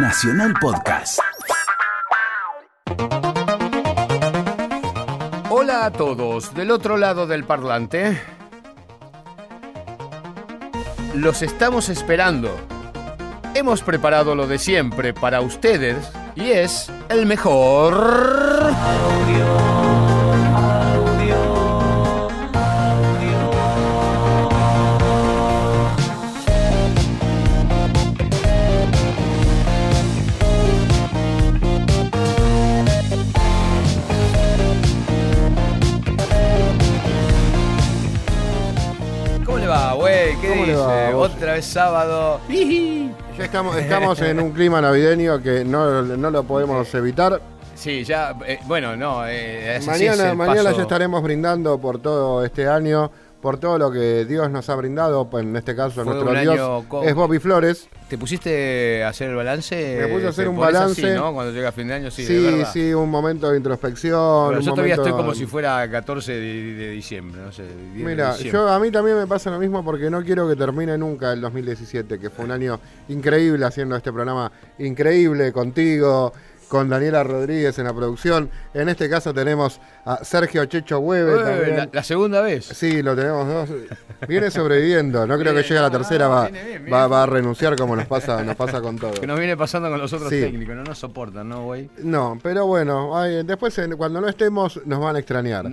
Nacional Podcast. Hola a todos, del otro lado del parlante. Los estamos esperando. Hemos preparado lo de siempre para ustedes y es el mejor... Otra vez sábado. Ya estamos, estamos en un clima navideño que no, no lo podemos evitar. Sí, ya, eh, bueno, no, eh, ese sí es Mañana, mañana paso- ya estaremos brindando por todo este año, por todo lo que Dios nos ha brindado. pues, En este caso, Fue nuestro Dios es Bobby Flores. ¿Te pusiste a hacer el balance? Me puse a hacer ¿Te un balance. así, ¿no? Cuando llega fin de año, sí, Sí, de sí, un momento de introspección. Pero un yo todavía momento- estoy como si fuera 14 de, de diciembre, no sé. 10 de Mira, yo a mí también me pasa lo mismo porque no quiero que termine nunca el 2017, que fue un año increíble haciendo este programa, increíble contigo, con Daniela Rodríguez en la producción. En este caso tenemos a Sergio Checho Hueve la, la segunda vez. Sí, lo tenemos dos. Viene sobreviviendo, no creo que llegue a la tercera, no, va, viene bien, viene va, a renunciar como nos pasa, nos pasa con todo. Que nos viene pasando con los otros Sí. técnicos, no nos soportan, ¿no, güey? No, pero bueno, ay, después cuando no estemos nos van a extrañar.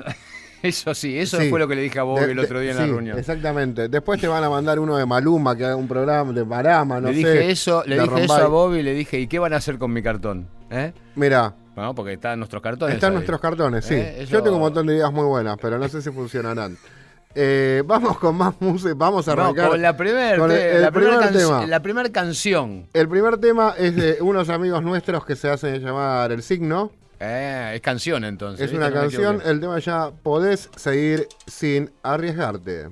Eso sí, eso Sí. fue lo que le dije a Bobby De- el otro día en la reunión. Exactamente. Después te van a mandar uno de Maluma que haga un programa de Marama, no le sé. dije eso, le dije eso a Bobby y le dije, ¿y qué van a hacer con mi cartón? ¿Eh? Mira, Bueno, porque están nuestros cartones. están ahí. nuestros cartones, sí. Eh, eso- Yo tengo un montón de ideas muy buenas, pero no sé si funcionarán. Eh, vamos con más música, vamos a No, arrancar. con la primera la primer primer can- tema. la primer canción. El primer tema es de unos amigos nuestros que se hacen llamar El Signo. Eh, es canción entonces. es una No canción, el tema ya podés seguir sin arriesgarte.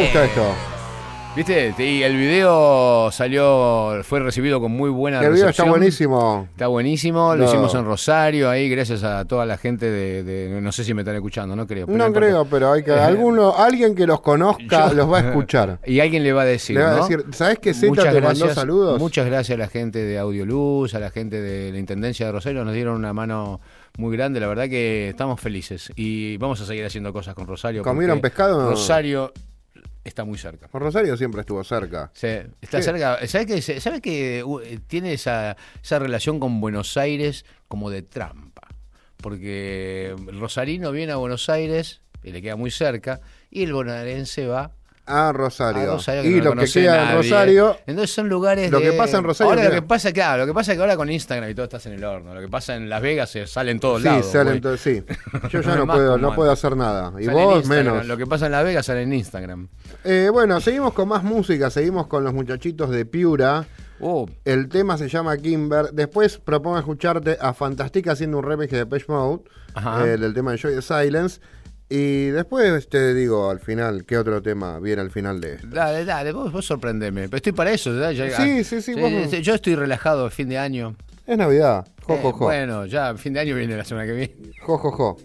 Gusta esto. ¿Viste? Y el video salió, fue recibido con muy buena El video está buenísimo. Está buenísimo, lo No. hicimos en Rosario, ahí gracias a toda la gente de, de- no sé si me están escuchando, no creo. pero No importa. creo, pero hay que alguno, alguien que los conozca Yo- los va a escuchar. Y alguien le va a decir, Le va a ¿no? decir, ¿sabes que Zeta Muchas te mandó saludos? Muchas gracias a la gente de Audioluz, a la gente de la Intendencia de Rosario, nos dieron una mano muy grande, la verdad que estamos felices y vamos a seguir haciendo cosas con Rosario. ¿Comieron porque pescado? Rosario está muy cerca. Rosario siempre estuvo cerca. Sí, está Sí. cerca. ¿Sabes que, sabe que tiene esa, esa relación con Buenos Aires como de trampa? Porque el rosarino viene a Buenos Aires y le queda muy cerca, y el bonaerense va A a Rosario. Que y no lo que queda en. Rosario, Entonces son lugares Lo de- que pasa en Rosario Ahora lo que pasa, claro, lo que pasa es que ahora con Instagram y todo estás en el horno. Lo que pasa en Las Vegas se sale en todos sí, lados. salen to- sí. Yo ya No puedo, no puedo hacer nada. Y Sale vos menos. Lo que pasa en Las Vegas sale en Instagram. Eh, bueno, seguimos con más música, seguimos con los muchachitos de Piura. Oh, El tema se llama Kimber. Después propongo escucharte a Fantastica haciendo un remix de Page Mode, eh, del tema de Joy the Silence. Y después te digo al final qué otro tema viene al final de esto. Dale, dale, vos, vos sorprendeme. Pero estoy para eso. ¿verdad? Ya- Sí, sí, sí, vos- sí, Yo estoy relajado el fin de año. Es Navidad. Jo, Eh, jo, jo. Bueno, ya fin de año viene la semana que viene. Jo, jo, jo.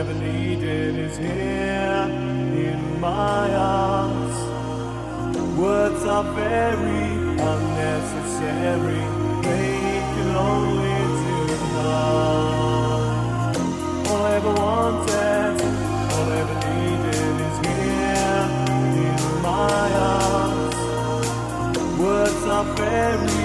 ever needed is here in my arms. Words are very unnecessary, make you lonely to know. All I ever wanted, all I ever needed is here in my arms. Words are very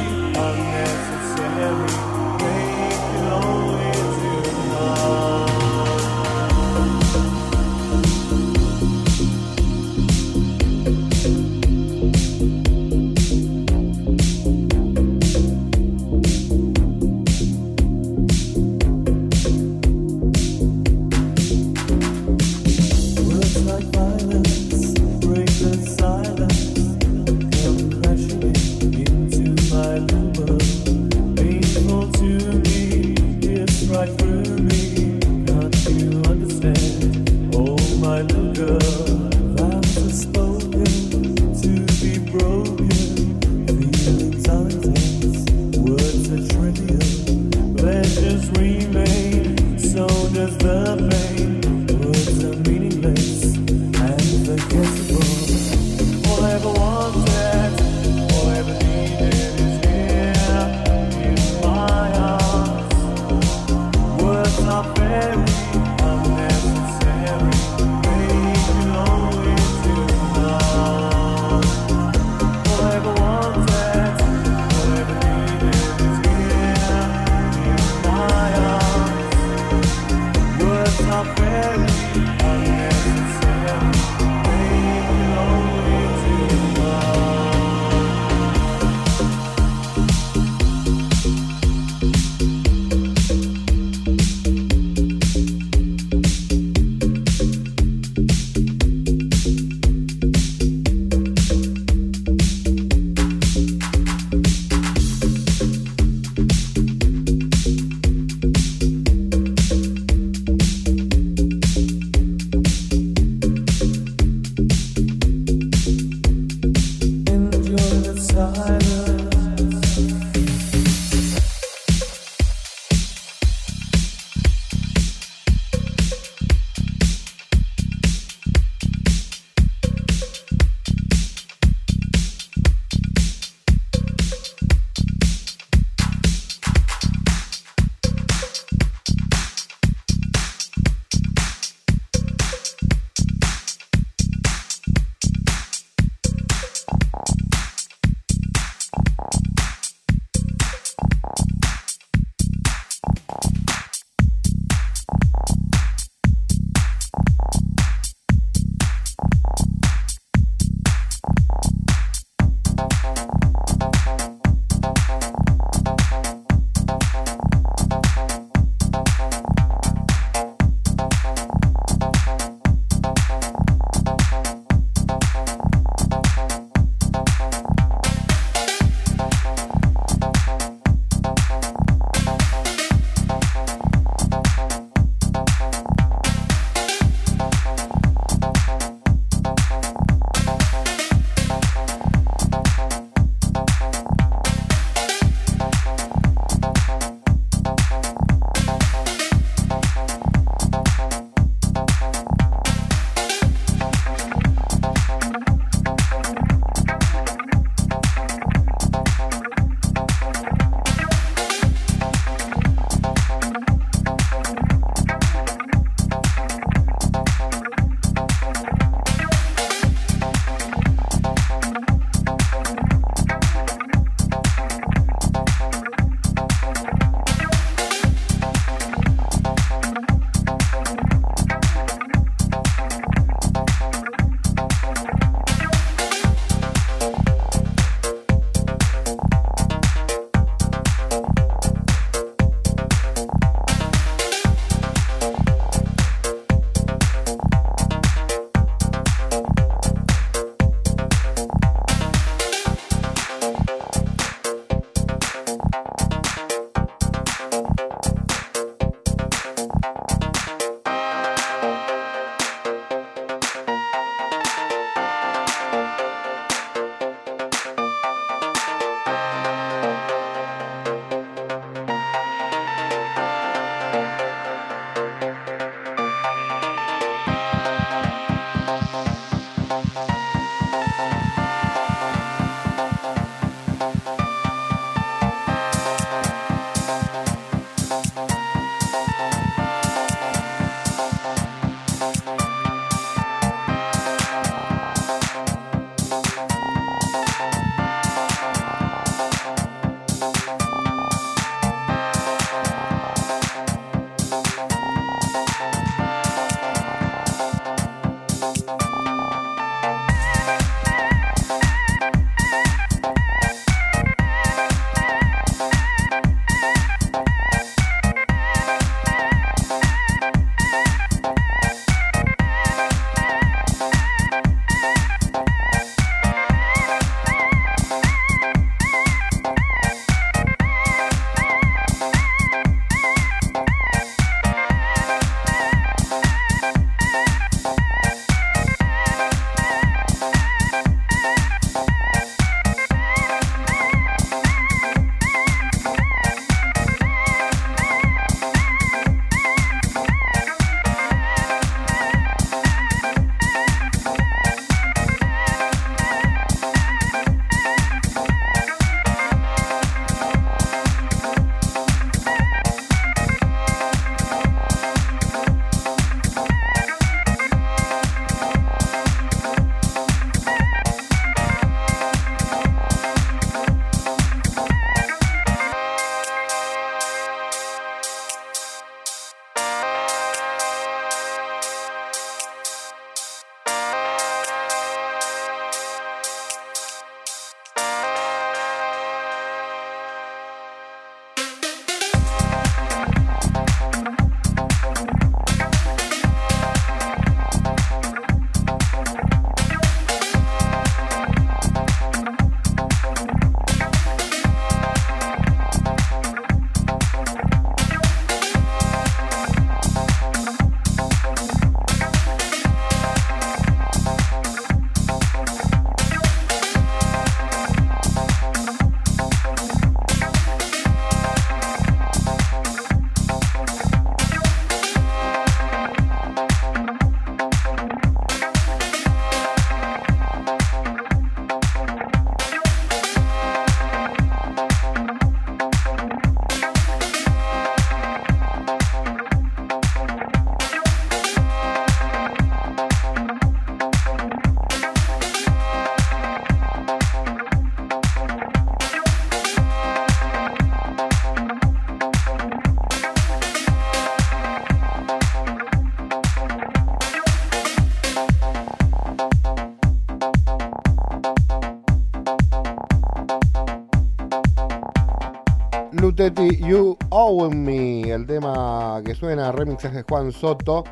suena, remixes de Juan Soto,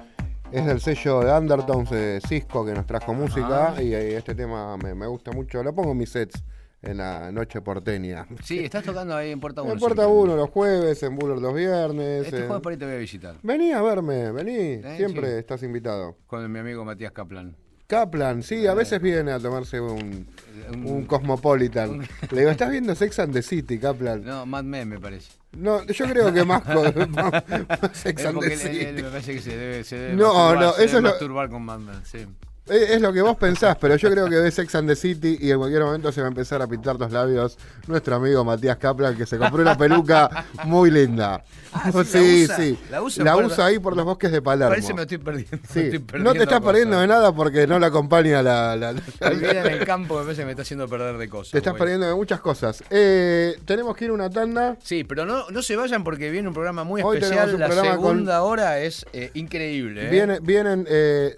es del sello de Undertones de Cisco que nos trajo música y, eh, este tema me, me gusta mucho, lo pongo en mis sets en la noche porteña. Sí, estás tocando ahí en Puerta 1. En Puerta 1 los jueves, en Buller los viernes. Este en- jueves por ahí te voy a visitar. Vení a verme, vení, siempre sí. estás invitado. Con mi amigo Matías Kaplan. Kaplan, sí, a veces viene a tomarse un, un Cosmopolitan. Le digo, ¿estás viendo Sex and the City, Kaplan? No, Mad Men me parece. No, yo creo que más, Sex and the City. él- él me parece que se debe, se debe No, masturbar, no, se eso lo- masturbar con Mad Men, sí. Es, lo que vos pensás, pero yo creo que ve Sex and the City y en cualquier momento se va a empezar a pintar los labios nuestro amigo Matías Kaplan, que se compró una peluca muy linda. Ah, sí, la sí, usa, sí. la usa La usa ahí por los bosques de Palermo. Parece que me estoy perdiendo. me no te estás cosas. perdiendo de nada porque no la acompaña la... la- la- vida en el campo me parece que me está haciendo perder de cosas. te estás perdiendo de muchas cosas. Eh, tenemos que ir a una tanda. Sí, pero no, no se vayan porque viene un programa muy Hoy tenemos especial. un La programa con- segunda hora es eh, increíble. ¿eh? Viene- vienen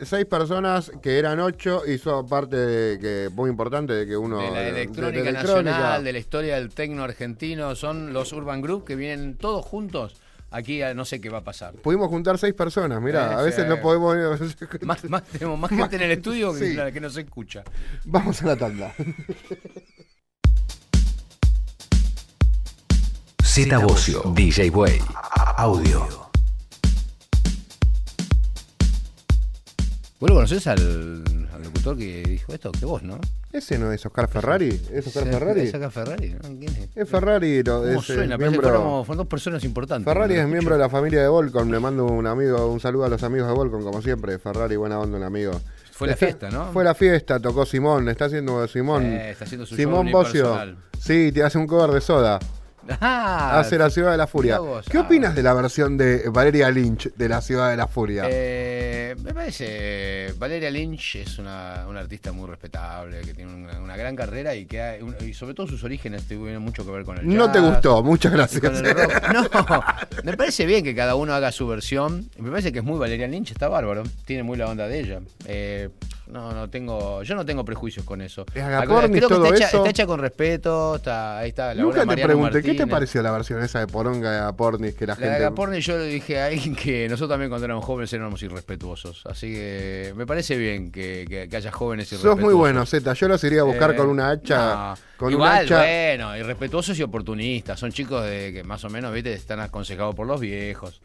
seis personas que eran ocho y son parte de que muy importante de que uno de la de- electrónica de nacional, de la historia del tecno argentino, son los Urban Group que vienen todos juntos. Aquí a- no sé qué va a pasar. Pudimos juntar seis personas, mirá, Eh, a veces sí. no podemos. Más, más- tenemos más gente en el estudio que, Sí. la que nos escucha. Vamos a la tanda. Z Bocio, DJ Way, audio. ¿Vos lo conocés al, al locutor que dijo esto? Que vos, ¿no? Ese no es Oscar Ferrari, ¿es Oscar ¿Es- Ferrari? ¿Es acá Ferrari? ¿no? ¿Quién es? Es Ferrari, lo- ¿Cómo es eh, suena? Miembro. fueron dos personas importantes. Ferrari ¿no? es miembro de la familia de Volcom. Le mando un amigo, un saludo a los amigos de Volcom, como siempre. Ferrari, buena onda, un amigo. Fue la fiesta, ¿no? Fue la fiesta, tocó Simón, está haciendo Simón. Eh, está haciendo su Simón Bocio. Sí, te hace un cover de soda. Ah, hace la Ciudad de la Furia. vos. ¿Qué Ah. opinas de la versión de Valeria Lynch de la Ciudad de la Furia? Eh, me parece, Valeria Lynch es una, una artista muy respetable, que tiene una, una gran carrera y que ha- un- y sobre todo sus orígenes tuvieron mucho que ver con el no te jazz, gustó, muchas gracias. No, me parece bien que cada uno haga su versión. Me parece que es muy Valeria Lynch, está bárbaro. Tiene muy la onda de ella. Eh, no, no tengo, yo no tengo prejuicios con eso. Es agapornis, Creo que todo está hecha, eso. está hecha con respeto. Está, ahí está. Laura Nunca te Mariano pregunté, ¿qué te pareció la versión esa de Poronga de Apornis que la, La de gente... Agaporni yo le dije a alguien que nosotros también cuando éramos jóvenes éramos irrespetuosos. Así que me parece bien que, que- que haya jóvenes irrespetuosos. Sos muy bueno, Zeta. Yo los iría a buscar Eh, con una hacha. no, con Igual, una hacha. bueno, irrespetuosos y oportunistas. Son chicos de que más o menos, viste, están aconsejados por los viejos.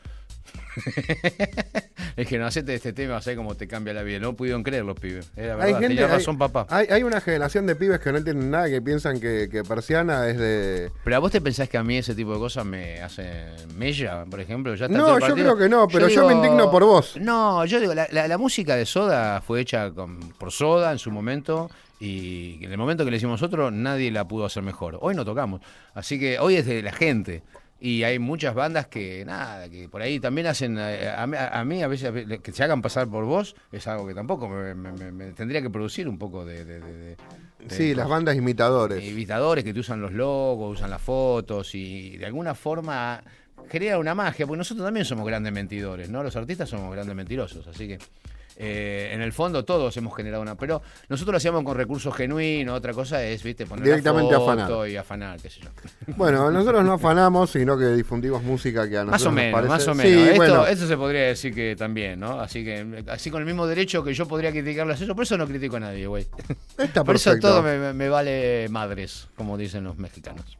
es que no hacete este tema, sé cómo te cambia la vida. No pudieron creer los pibes. Era verdad, Hay gente, tenía hay- razón, papá. Hay, hay una generación de pibes que no entienden nada, que piensan que, que Persiana es de. Pero a vos te pensás que a mí ese tipo de cosas me hacen mella, por ejemplo. Ya No, yo creo que no, pero yo me indigno por vos. No, yo digo, la, la- la música de Soda fue hecha con- por Soda en su momento y en el momento que le hicimos nosotros nadie la pudo hacer mejor. Hoy no tocamos, así que hoy es de la gente. Y hay muchas bandas que, nada, que por ahí también hacen, eh, a, mí- a mí a veces que se hagan pasar por vos es algo que tampoco me, me- me- me tendría que producir un poco de... de- de- de- de- Sí, las bandas imitadores. Invitadores que te usan los logos, usan las fotos y de alguna forma crea una magia, porque nosotros también somos grandes mentidores, ¿no? Los artistas somos grandes mentirosos, así que eh, en el fondo todos hemos generado una, pero nosotros lo hacíamos con recursos genuinos, otra cosa es, viste, poner Directamente foto afanar. y afanar, qué sé yo. Bueno, nosotros no afanamos, sino que difundimos música que a Más nosotros o nos menos, parece- más o Sí, menos. esto, bueno, esto se podría decir que también, ¿no? Así que, así con el mismo derecho que yo podría criticarlas eso, por eso no critico a nadie, güey. Por eso todo me vale madres, como dicen los mexicanos.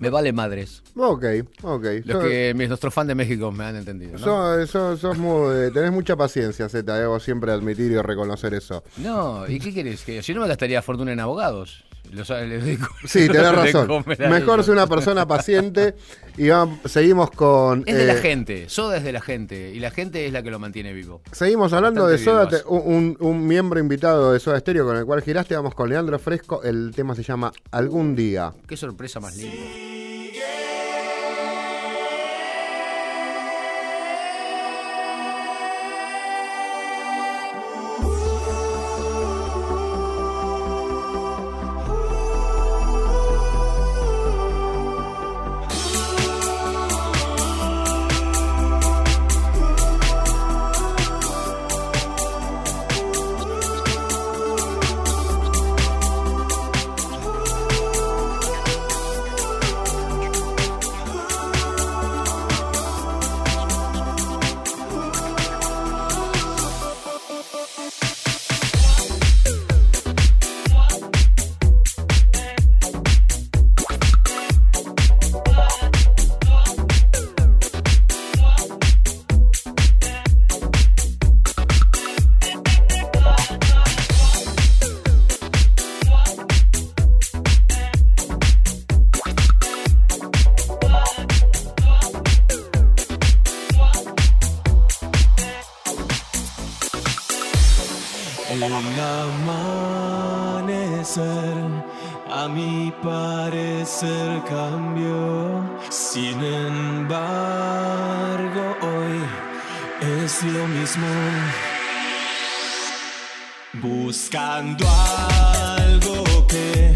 Me vale madres. Ok, ok. Los Sos- que nuestros fans de México me han entendido, ¿no? sos- sos muy- eh, tenés mucha paciencia, Z, debo siempre admitir y reconocer eso. No, ¿y qué querés? Que si no me gastaría fortuna en abogados. Los, dedico- Sí, tenés de razón. Mejor ser una persona paciente y vamos- seguimos con... Es de la eh, gente, Soda es de la gente, y la gente es la que lo mantiene vivo. Seguimos hablando de Soda, te- un- un miembro invitado de Soda Stereo con el cual giraste, vamos con Leandro Fresco, el tema se llama Algún Día. Qué sorpresa más linda. El amanecer a mi parecer cambió. Sin embargo, hoy es lo mismo. Buscando algo que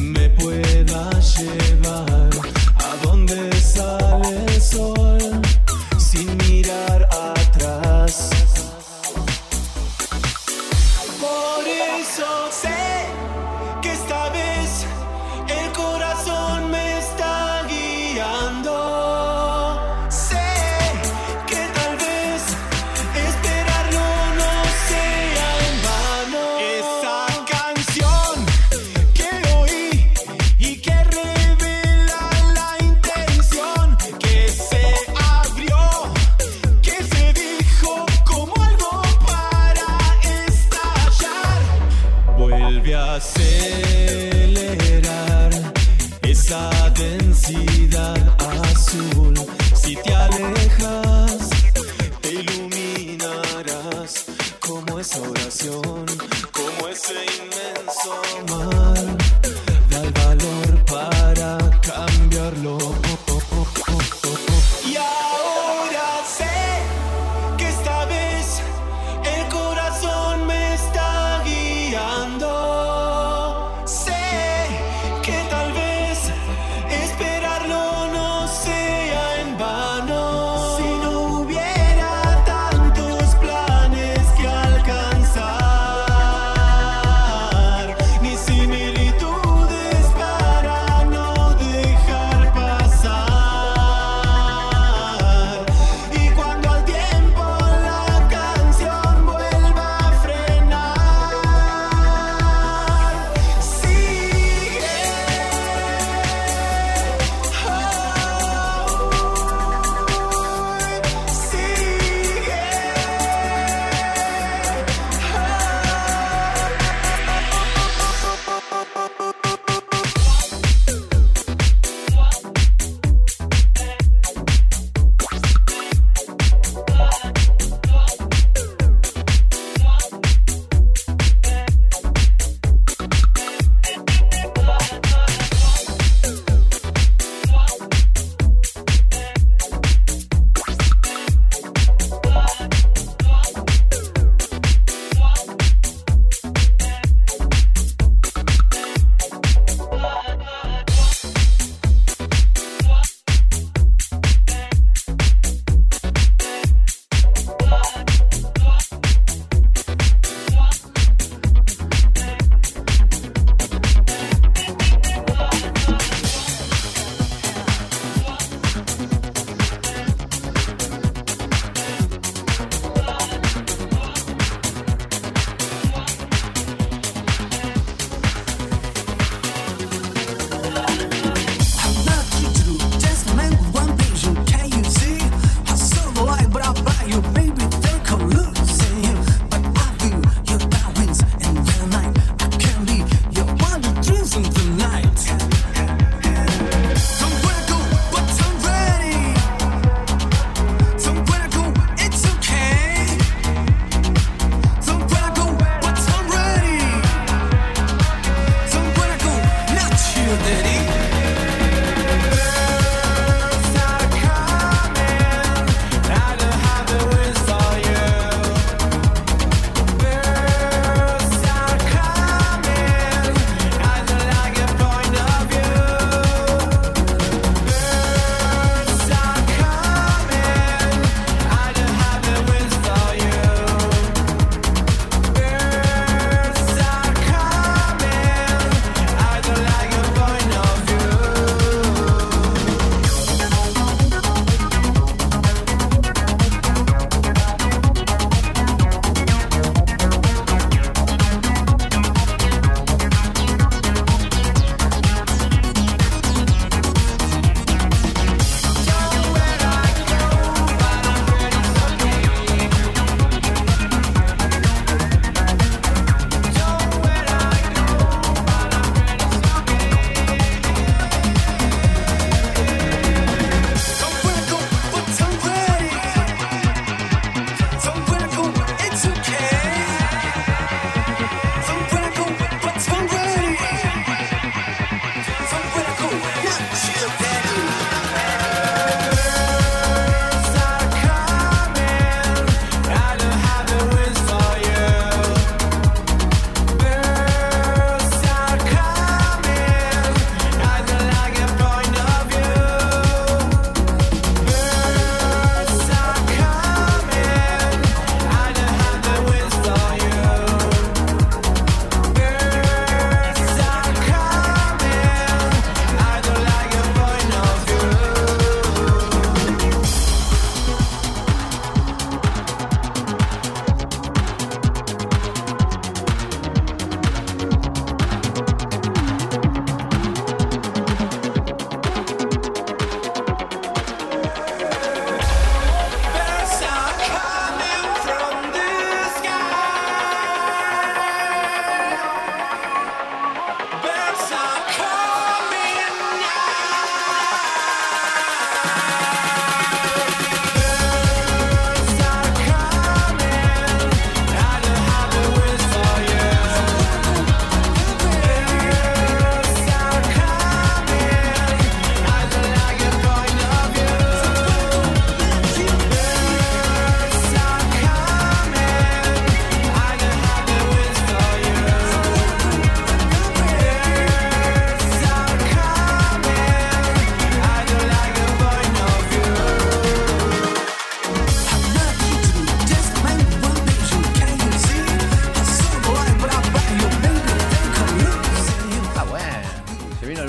me pueda llevar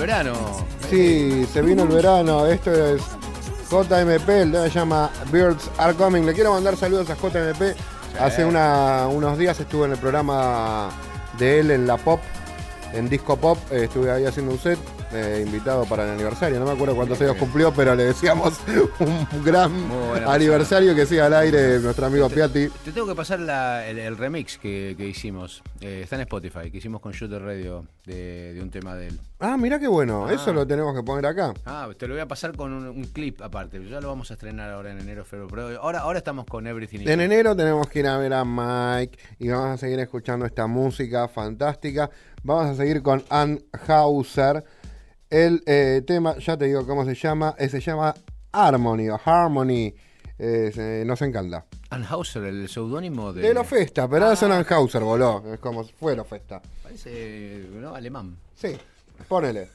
verano. Sí, se vino el verano. Esto es JMP, el tema se llama Birds Are Coming. Le quiero mandar saludos a JMP. Hace una- unos días estuve en el programa de él en la Pop, en Disco Pop. Eh, estuve ahí haciendo un set, eh, invitado para el aniversario. No me acuerdo cuántos años cumplió, pero le decíamos un gran aniversario que siga al aire nuestro amigo Piatti. Te tengo que pasar la- el, el remix que, que hicimos. Eh, está en Spotify, que hicimos con Shooter Radio de, de un tema de él. Ah, mirá qué bueno. Ah. Eso lo tenemos que poner acá. Ah, te lo voy a pasar con un, un clip aparte. Ya lo vamos a estrenar ahora en enero, febrero. Pero ahora, ahora estamos con Everything. En Good. enero tenemos que ir a ver a Mike y vamos a seguir escuchando esta música fantástica. Vamos a seguir con Ann Hauser. El eh, tema, ya te digo cómo se llama, eh, se llama Harmony o Harmony. Eh, se- nos encanta. Ann Hauser, el seudónimo de. De la festa, pero ahora son Ann Hauser, voló. Es como si fuera festa. Parece ¿no? alemán. Sí, ponele.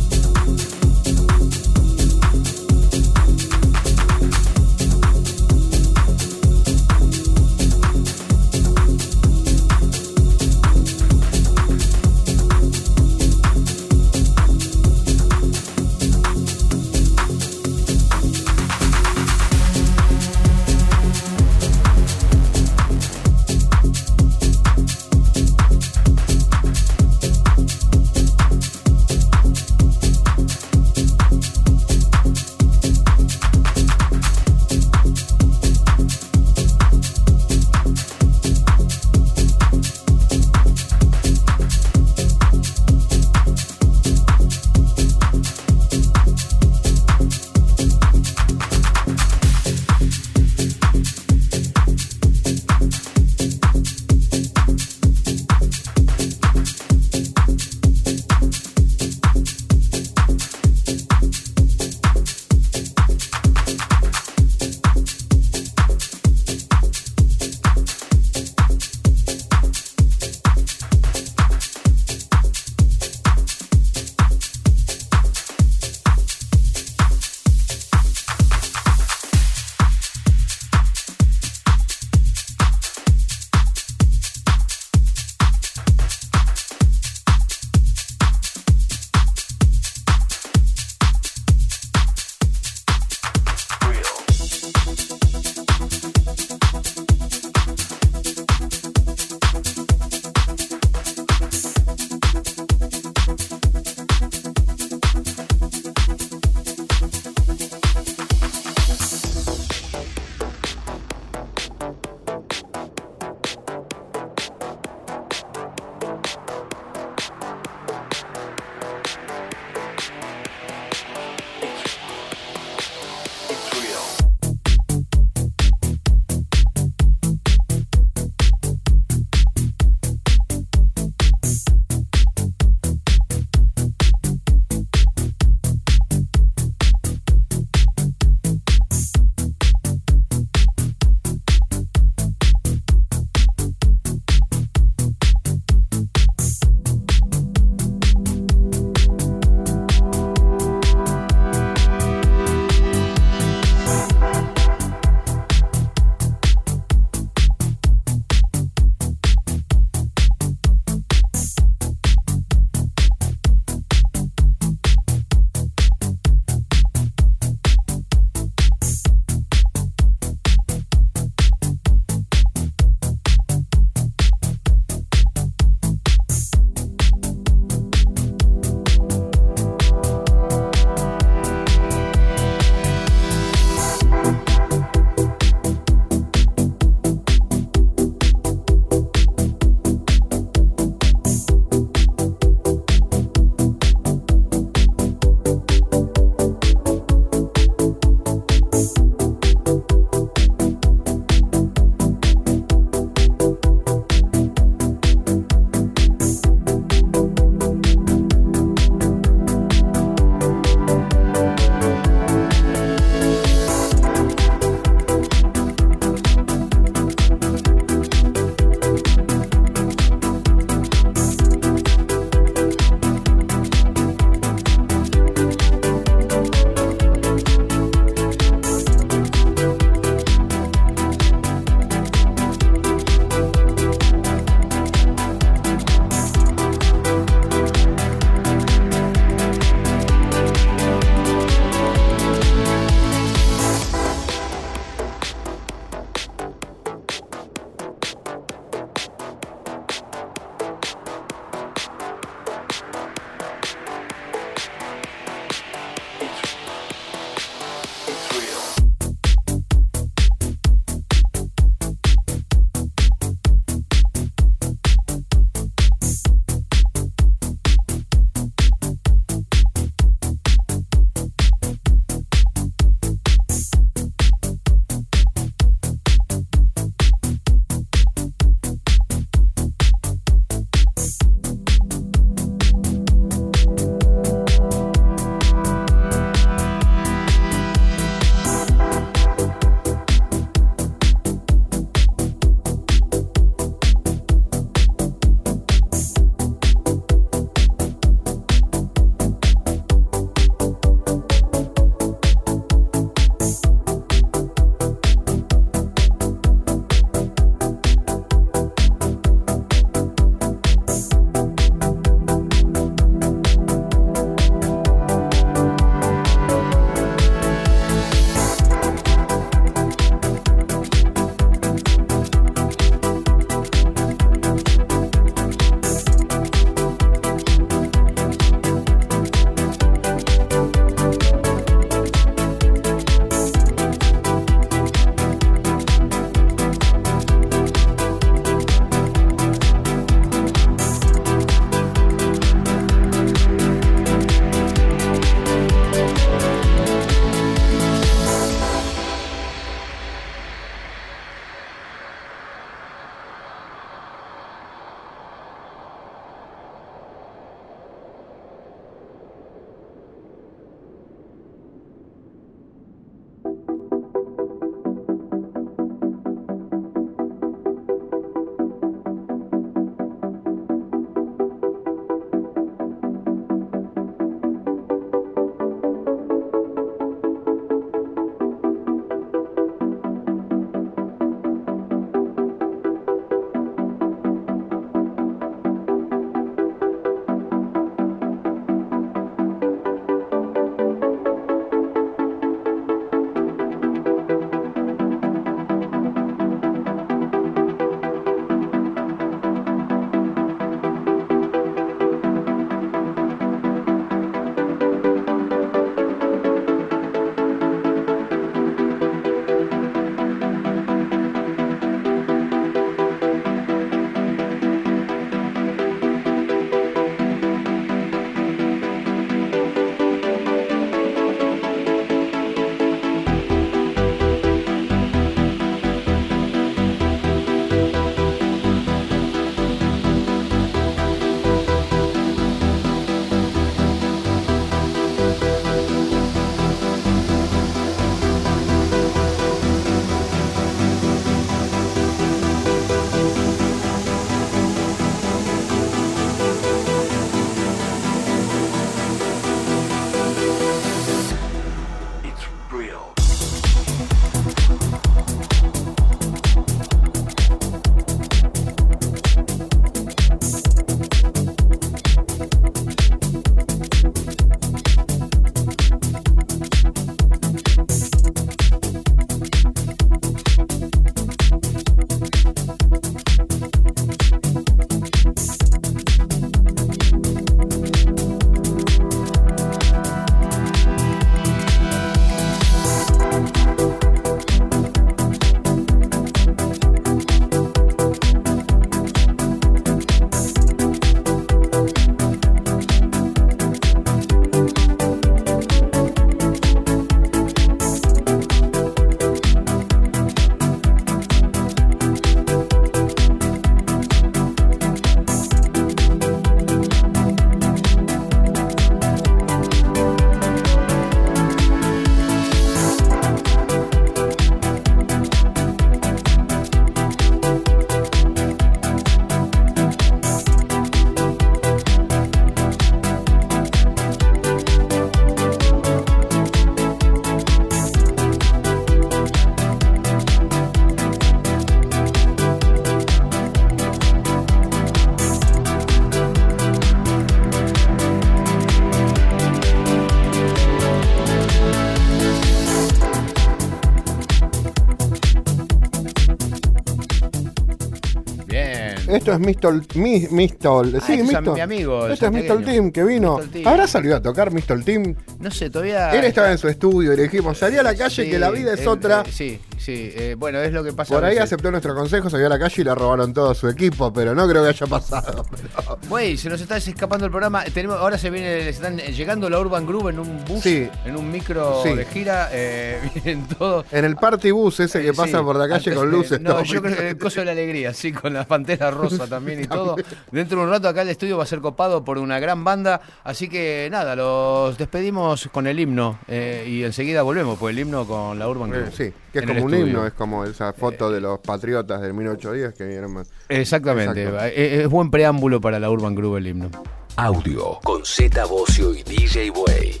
Es Mistol, Mi- Mistol, sí, este es Mistol. mi amigo, Este es Mistol. Team que vino. Team. ¿Habrá salido a tocar Mistol Team? No sé, todavía. Él estaba en su estudio y le dijimos, salí a la calle Sí, que la vida es él, otra. eh, sí, sí. eh, bueno, es lo que pasa. Por ahí aceptó nuestro consejo, salió a la calle y le robaron todo su equipo, pero no creo que haya pasado. pero- Güey, se nos está escapando el programa. Tenemos, ahora se viene, están llegando la Urban Groove en un bus, Sí. en un micro Sí. de gira. eh, vienen todos. En el party bus ese que Eh, pasa sí. por la calle Antes- con luces. No, todo yo creo que el coso de la alegría, sí, con la pantera rosa también y todo. Dentro de un rato acá el estudio va a ser copado por una gran banda. Así que nada, los despedimos con el himno eh, y enseguida volvemos, pues el himno con la Urban Eh, Groove. sí, que es en como un estudio. himno, es como esa foto de los patriotas del 1810 que vinieron más. Exactamente, Exacto. es buen preámbulo para la Urban Groove el himno. Audio con Z Bocio y DJ Way.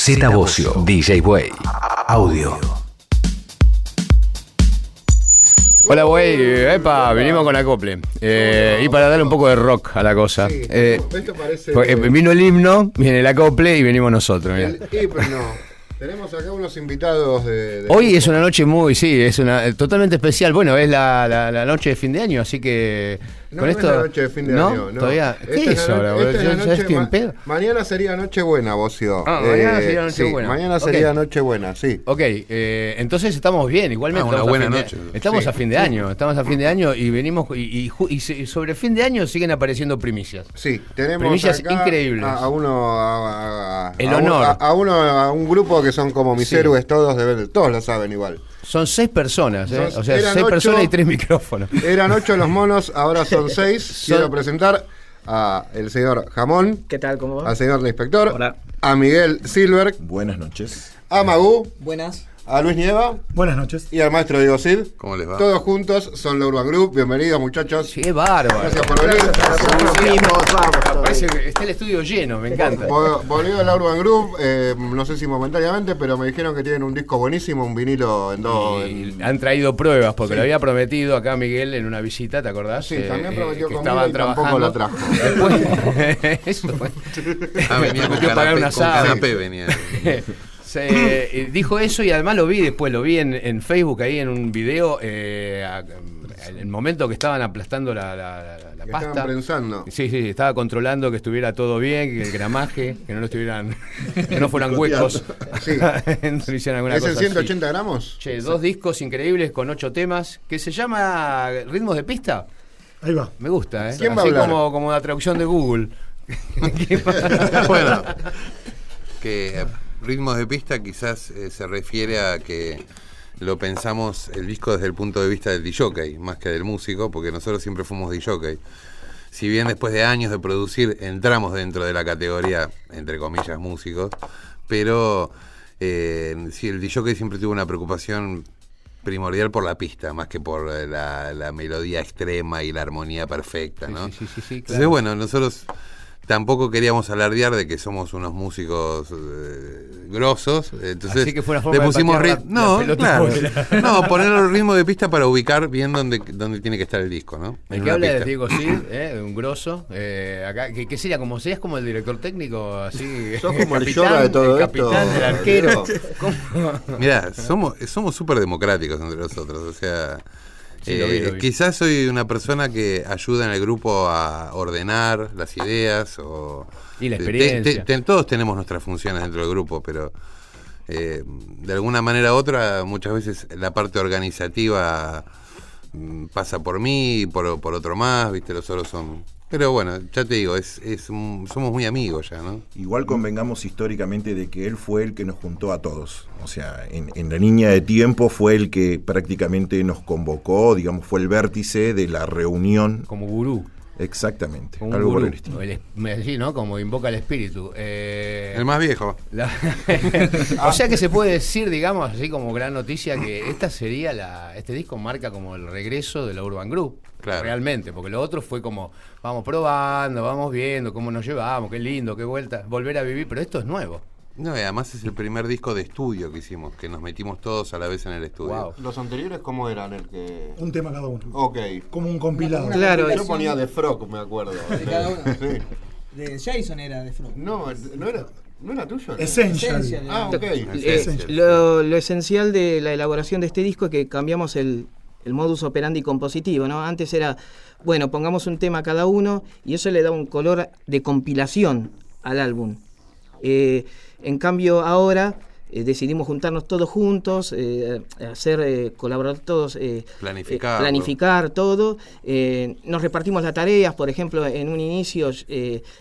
Z Bocio, DJ Way. Audio. Hola, güey. Epa, vinimos con acople. Eh, y para darle un poco de rock a la cosa. Sí, Eh, esto parece. fue- eh, vino el himno, viene el acople y venimos nosotros. mirá. el himno. Tenemos acá unos invitados de. de- Hoy es una noche muy, sí, es una eh, totalmente especial. Bueno, es la, la- la noche de fin de año, así que No, con no esto. es la noche de fin de ¿No? año, no. Todavía. Esta ¿Qué es es la ahora? esta Yo ya estoy en pedo. Mañana sería Nochebuena, Bocio. Ah, mañana sería sí, Nochebuena. mañana Ok. sería Nochebuena, sí. Ok, eh, entonces estamos bien, igualmente. Ah, una estamos a buena fin de- noche. estamos Sí. a fin de año, estamos a fin de año y venimos y, y ju- y se- y sobre fin de año siguen apareciendo primicias. Sí, tenemos Primicias acá increíbles. A, a uno a, a- El un- honor. a, a uno a un grupo que son como mis Sí. héroes todos de todos lo saben igual. Son seis personas, ¿eh? Son- o sea, eran seis ocho. personas y tres micrófonos. Eran ocho los monos, ahora son seis. Quiero presentar a el señor Jamón, ¿Qué tal? ¿Cómo va? al señor inspector, Hola. a Miguel Silver, Buenas noches. a Magú, Buenas. A Luis Nieva Buenas noches. y al maestro Diego Sil. ¿Cómo les va? Todos juntos son la Urban Group. Bienvenidos, muchachos. Sí, qué bárbaro. Gracias por venir. Parece que está el estudio lleno, me encanta. Vol- Volvió la Urban Group, eh, no sé si momentáneamente, pero me dijeron que tienen un disco buenísimo, un vinilo en dos. Y en- han traído pruebas, porque Sí. lo había prometido acá Miguel en una visita, ¿te acordás? Sí, también prometió que comida estaban y tampoco la trajo. Después, eso fue. Ah, venía con Prometió pagar canapé, un con venía. Se, eh, dijo eso y además lo vi después, lo vi en, en Facebook ahí en un video, eh, a- en el momento que estaban aplastando la, la- la- la que pasta. estaban prensando. Sí, sí, estaba controlando que estuviera todo bien, que el gramaje, que no lo estuvieran, que no fueran huecos. Sí. no ¿Es cosa en así. 180 gramos? Che, dos discos increíbles con ocho temas, que se llama Ritmos de Pista. Ahí va. Me gusta, ¿eh? ¿Quién va a Así hablar? como, como la traducción de Google. bueno, que eh, ritmos de pista quizás eh, se refiere a que lo pensamos el disco desde el punto de vista del DJ, más que del músico, porque nosotros siempre fuimos DJ. Si bien después de años de producir entramos dentro de la categoría, entre comillas, músicos, pero eh, sí, el DJ siempre tuvo una preocupación primordial por la pista, más que por eh, la, la melodía extrema y la armonía perfecta, ¿no? sí, sí, sí, sí, Entonces, claro. bueno, nosotros tampoco queríamos alardear de que somos unos músicos eh, grosos, entonces Así que fue una forma le de pusimos la- no, la claro. no, poner el ritmo de pista para ubicar bien dónde, dónde tiene que estar el disco, ¿no? El En que habla de pista. Diego Cid, ¿eh? de un grosso. eh, acá, que, que sería como serías como el director técnico, así. Sos como el capitán, de todo el esto, capitán, el arquero. Mirá, somos somos súper democráticos entre nosotros, o sea, Sí, lo vi, eh, lo vi. quizás soy una persona que ayuda en el grupo a ordenar las ideas o Y la experiencia. te- te- todos tenemos nuestras funciones dentro del grupo, pero eh, de alguna manera u otra muchas veces la parte organizativa mm, pasa por mí, por, por otro más, viste, los otros son. Pero bueno, ya te digo, es, es un- somos muy amigos ya, ¿no? Igual convengamos históricamente de que él fue el que nos juntó a todos. O sea, en, en la línea de tiempo fue el que prácticamente nos convocó, digamos, fue el vértice de la reunión. Como gurú. Exactamente, un algo por gurú. el sí, ¿no? Como invoca el espíritu. Eh, El más viejo. La- o sea que se puede decir, digamos, así como gran noticia, que esta sería la, este disco marca como el regreso de la Urban Group. Claro. Realmente, porque lo otro fue como, vamos probando, vamos viendo cómo nos llevamos, qué lindo, qué vuelta, volver a vivir, pero esto es nuevo. No, y además es el primer disco de estudio que hicimos, que nos metimos todos a la vez en el estudio. Wow. ¿Los anteriores cómo eran? El que... Un tema cada uno. Ok. Como un compilado. Claro, Yo ponía de Frog, me acuerdo. De cada uno. Sí. de Jason era de Frog. No, no era, no era tuyo. ¿no? Essential. Esencia, Ah, ok. Eh, Esencia. lo, lo esencial de la elaboración de este disco es que cambiamos el, el modus operandi compositivo, ¿no? Antes era, bueno, pongamos un tema cada uno y eso le da un color de compilación al álbum. Eh, en cambio ahora eh, decidimos juntarnos todos juntos, eh, hacer eh, colaborar todos, Planificar. planificar todo. Nos repartimos las tareas, por ejemplo, en un inicio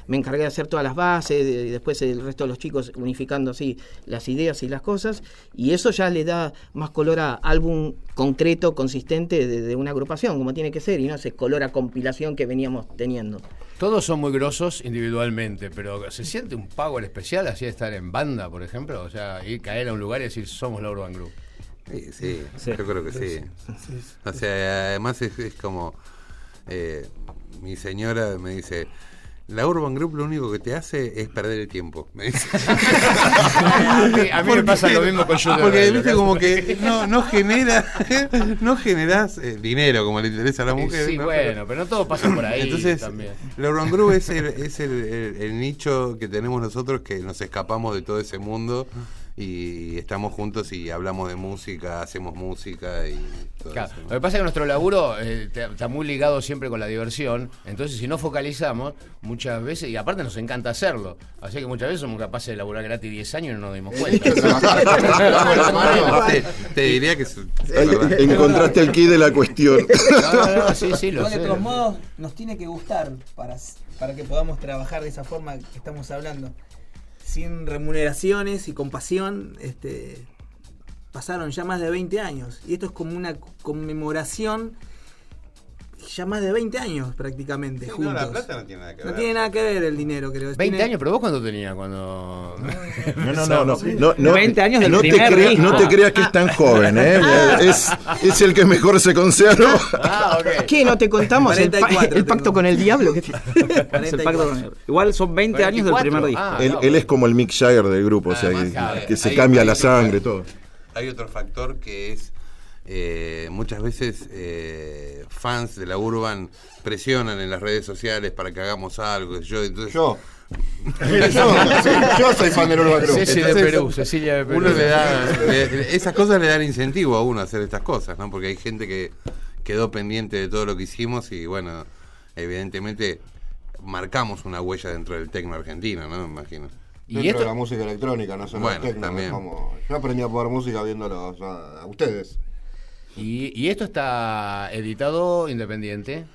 me encargué de hacer todas las bases, y después el resto de los chicos unificando así las ideas y las cosas, y eso ya le da más color a álbum concreto, consistente de, de una agrupación, como tiene que ser, y no ese color a compilación que veníamos teniendo. Todos son muy grosos individualmente, pero ¿se siente un power especial así de estar en banda, por ejemplo? O sea, ir caer a un lugar y decir, somos la Urban Group. Sí, sí, Sí. yo creo que sí. O sea, además es, es como eh, mi señora me dice, la Urban Group lo único que te hace es perder el tiempo. A mí, a mí me pasa lo mismo con Jude Porque viste como que no, no genera, no generas eh, dinero como le interesa a la mujer. sí, ¿no? bueno, pero no todo pasa por ahí Entonces, también. la Urban Group es, el, es el, el- el nicho que tenemos nosotros que nos escapamos de todo ese mundo y estamos juntos y hablamos de música, hacemos música y todo Claro, eso. Lo que pasa es que nuestro laburo eh, está muy ligado siempre con la diversión, entonces si no focalizamos, muchas veces, y aparte nos encanta hacerlo, así que muchas veces somos capaces de laburar gratis 10 años y no nos dimos cuenta. te, te diría que es, encontraste el key de la cuestión. No, no, sí, sí, lo Igual, de sé. todos modos, nos tiene que gustar para, para que podamos trabajar de esa forma que estamos hablando. Sin remuneraciones y con pasión, este, pasaron ya más de 20 años. Y esto es como una conmemoración ya más de 20 años prácticamente Sí, juntos. no, la plata no tiene nada que No ver. tiene nada que ver el dinero, creo. 20 Tiene- años, pero vos cuánto tenías cuando... No, no, no, no, no, no, 20 años del no te disco. no te creas que es tan joven, ¿eh? Es, es el que mejor se conserva. Ah, ok. ¿Qué? ¿No te contamos el, pa- 44 el pacto tengo. con el diablo? ¿Qué te- el 44. pacto con el- Igual son 20 años del 44. primer disco. Ah, Él, no, él es como el Mick Jagger del grupo, o sea, que, que se hay- cambia hay la sangre, factor. todo. Hay otro factor que es eh, muchas veces eh, fans de la Urban presionan en las redes sociales para que hagamos algo. Yo, entonces, Yo. yo, soy fan del Urban Group. Ceci de Perú, Cecilia de Perú. uno le da le- esas cosas le dan incentivo a uno a hacer estas cosas, ¿no? Porque hay gente que quedó pendiente de todo lo que hicimos y bueno, evidentemente marcamos una huella dentro del tecno argentino, ¿no? Me imagino. Y Dentro esto- de la música electrónica, no solo Bueno, el techno, también. como- yo aprendí a poner música viéndolos a, a ustedes. Y, y esto está editado independiente.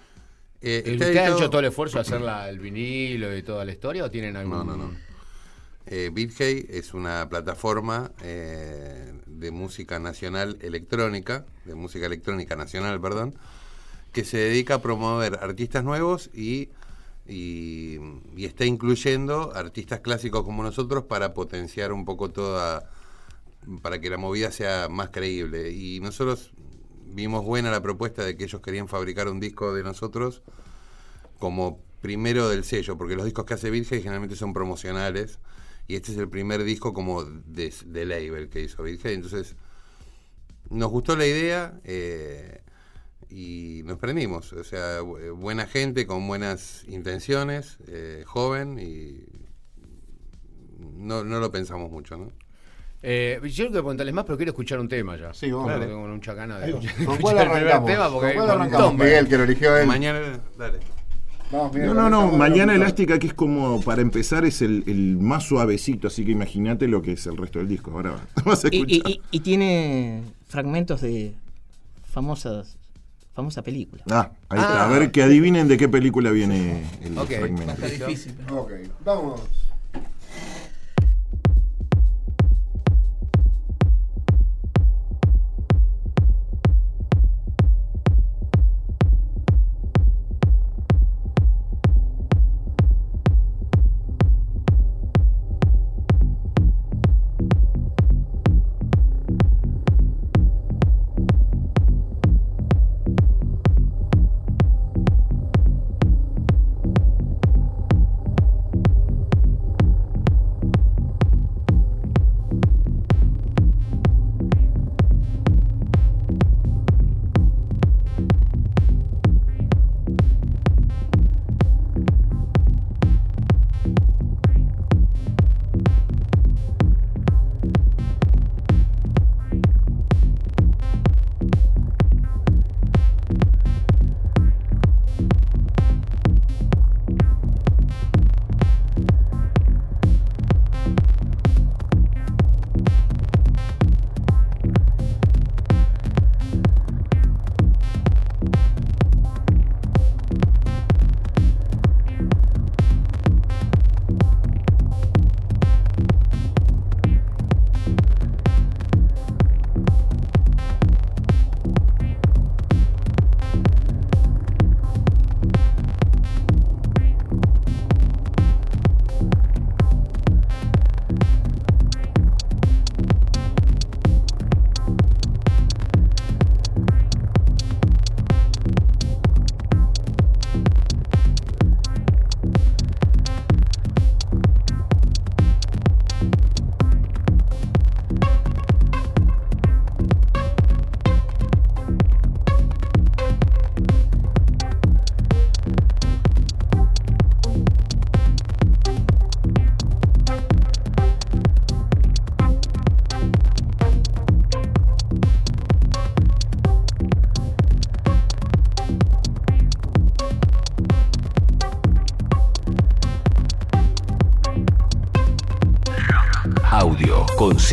Eh, ¿Usted ha hecho todo el esfuerzo de hacer la- el vinilo y toda la historia o tienen algún...? No, no, no. Eh, BitHey es una plataforma eh, de música nacional electrónica, de música electrónica nacional, perdón, que se dedica a promover artistas nuevos y, y, y está incluyendo artistas clásicos como nosotros para potenciar un poco toda, para que la movida sea más creíble. Y nosotros vimos buena la propuesta de que ellos querían fabricar un disco de nosotros como primero del sello, porque los discos que hace Virgen generalmente son promocionales y este es el primer disco como de, label que hizo Virgen, entonces nos gustó la idea eh, y nos prendimos, o sea, bu- buena gente con buenas intenciones, eh, joven y no, no lo pensamos mucho, ¿no? Eh, yo quiero preguntarles más, pero quiero escuchar un tema ya. Sí, vamos. Claro, tengo mucha ganas de escuchar, ¿Con escuchar cuál el primer arrancamos? tema porque ¿Con cuál un arrancamos? montón. Miguel, que lo eligió él. Mañana, dale. Vamos, Miguel, No, no, no, Mañana Elástica, que es como, para empezar, es el, el más suavecito, así que imagínate lo que es el resto del disco. Ahora vas a Y, escuchar. y- y- y tiene fragmentos de famosas famosa película. Ah, ahí está. Ah. A ver, que adivinen de qué película viene el Ok. fragmento. Está difícil. pero- Ok, vamos.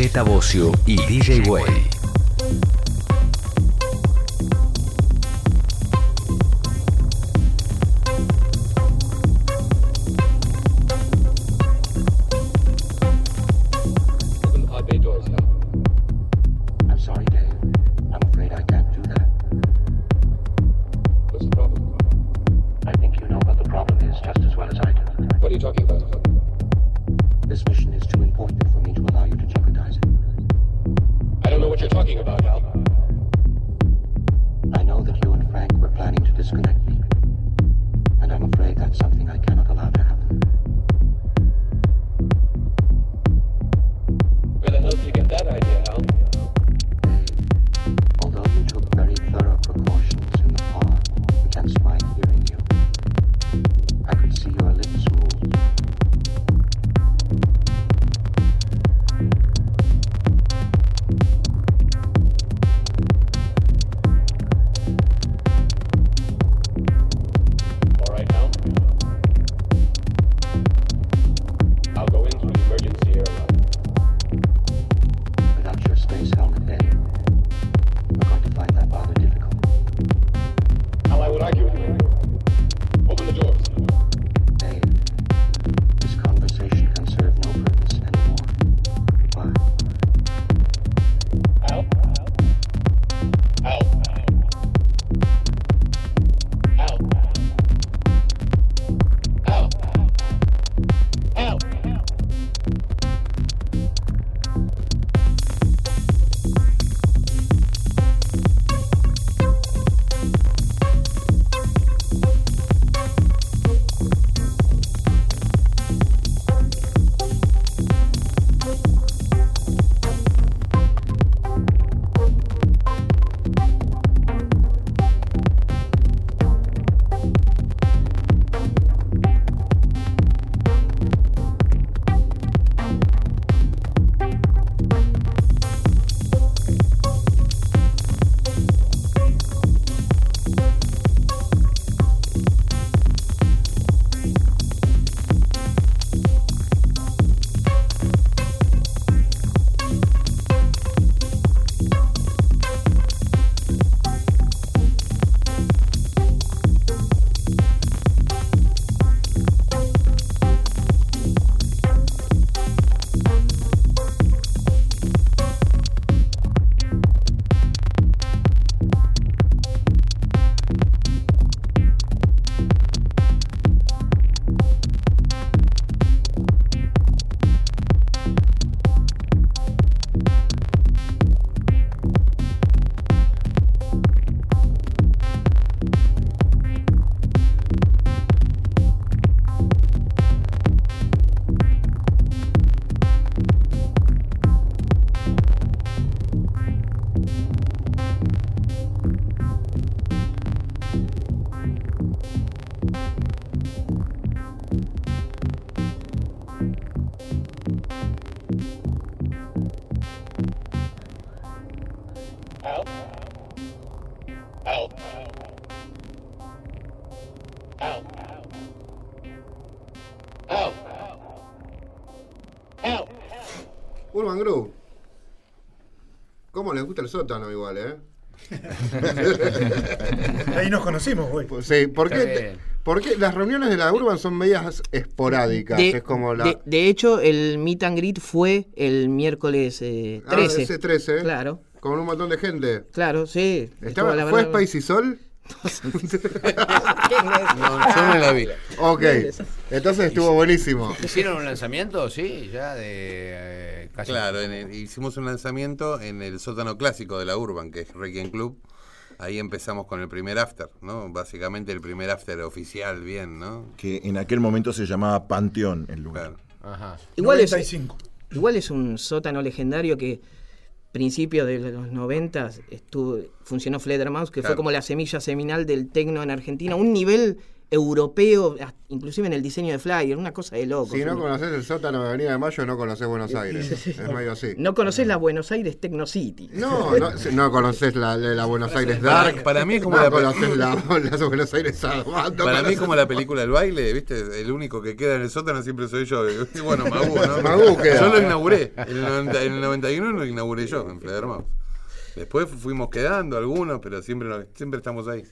Z Bocio y DJ Way. ¿Cómo les gusta el sótano igual, eh? Ahí nos conocimos, güey. Pues sí, ¿por Está qué, bien. por qué las reuniones de la Urban son medias esporádicas? De, es como la... de- de hecho, el meet and greet fue el miércoles eh, Ah, 13. ese 13, ¿eh? Claro, Con un montón de gente. claro, sí. Estaba, la ¿Fue Space y Sol? No, yo no la vi. Ok, entonces estuvo buenísimo. ¿Hicieron un lanzamiento? Sí, ya de eh, casi. Claro, en el- hicimos un lanzamiento en el sótano clásico de la Urban, que es Requiem Club. Ahí empezamos con el primer after, ¿no? Básicamente el primer after oficial, bien, ¿no? Que en aquel momento se llamaba Panteón el lugar. Claro. Ajá. Igual es, 95. igual es un sótano legendario que principios de los 90 estuvo, funcionó Fledermaus, que fue como la semilla seminal del tecno en Argentina, un nivel europeo, inclusive en el diseño de flyer, una cosa de loco. Si no conoces el sótano de Avenida de Mayo, no conoces Buenos Aires. Es medio así. No conoces la Buenos Aires Techno City. No, no, no conoces la, Buenos Aires Dark. para mí es como no la- conoces la, la Buenos Aires Para mí, conoces- como la película El baile, ¿viste? El único que queda en el sótano siempre soy yo. Y Bueno, Magú, ¿no? Magú queda. Yo lo inauguré. En el, 90 en el 91 lo inauguré yo, en Fleder Mouse. Después fuimos quedando algunos, pero siempre, siempre estamos ahí.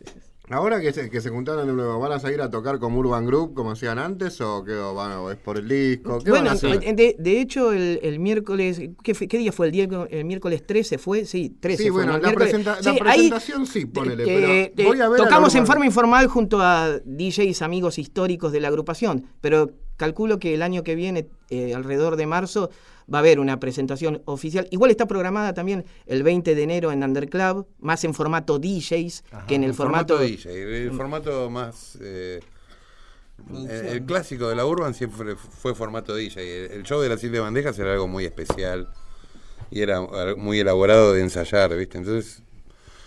Ahora que se, que se juntaron de nuevo, ¿van a seguir a tocar como Urban Group como hacían antes o qué o van, o es por el disco? ¿Qué van Bueno, a hacer? de, de hecho, el, el miércoles, ¿qué, fue- qué día fue? El, día, el miércoles 13 fue, sí, 13 Sí, fue, bueno, la, miércoles- presenta- la sí, ahí, presentación sí, ponele, eh, pero voy a ver a tocamos en forma informal junto a DJs amigos históricos de la agrupación, pero calculo que el año que viene, eh, alrededor de marzo, va a haber una presentación oficial. Igual está programada también el 20 de enero en Underclub, más en formato DJs que en el formato... DJ, el formato más. eh, el, el clásico de la Urban siempre fue formato DJ. El, el show de las siete bandejas era algo muy especial y era muy elaborado de ensayar, ¿viste? Entonces.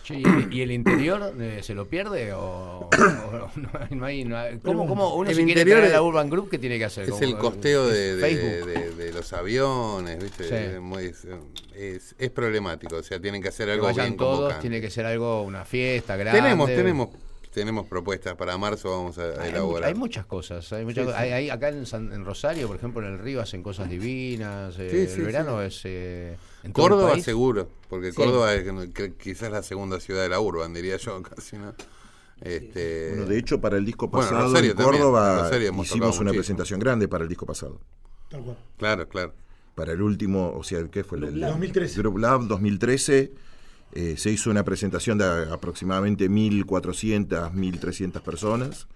Che, ¿y, el, y el interior eh, se lo pierde o, o no, no hay, no hay- ¿Cómo, cómo uno El si quiere traer a la es- Urban Group qué tiene que hacer? Es el costeo de, de- Facebook. de- de los aviones, ¿viste? Sí. Es es, es- es problemático, o sea, tienen que hacer Que algo vayan bien todos, convocante. tiene que ser algo, una fiesta grande. Tenemos, tenemos, tenemos propuestas para marzo, vamos a, Hay, elaborar. hay muchas cosas. Hay muchas Sí, cosas. Hay- hay- acá en, San- en Rosario, por ejemplo, en el río hacen cosas divinas. eh, Sí, el sí, verano es. eh, en el Córdoba seguro, porque Sí. Córdoba es quizás la segunda ciudad de la urban, diría yo, casi, ¿no? Este, Bueno, de hecho, para el disco pasado en también, Córdoba en hicimos una muchísimo. presentación grande para el disco pasado. Tal cual. Claro, claro. Para el último, o sea, ¿qué fue? El, Lab. 2013. Group Lab 2013. eh, se hizo una presentación de aproximadamente 1.400, 1.300 personas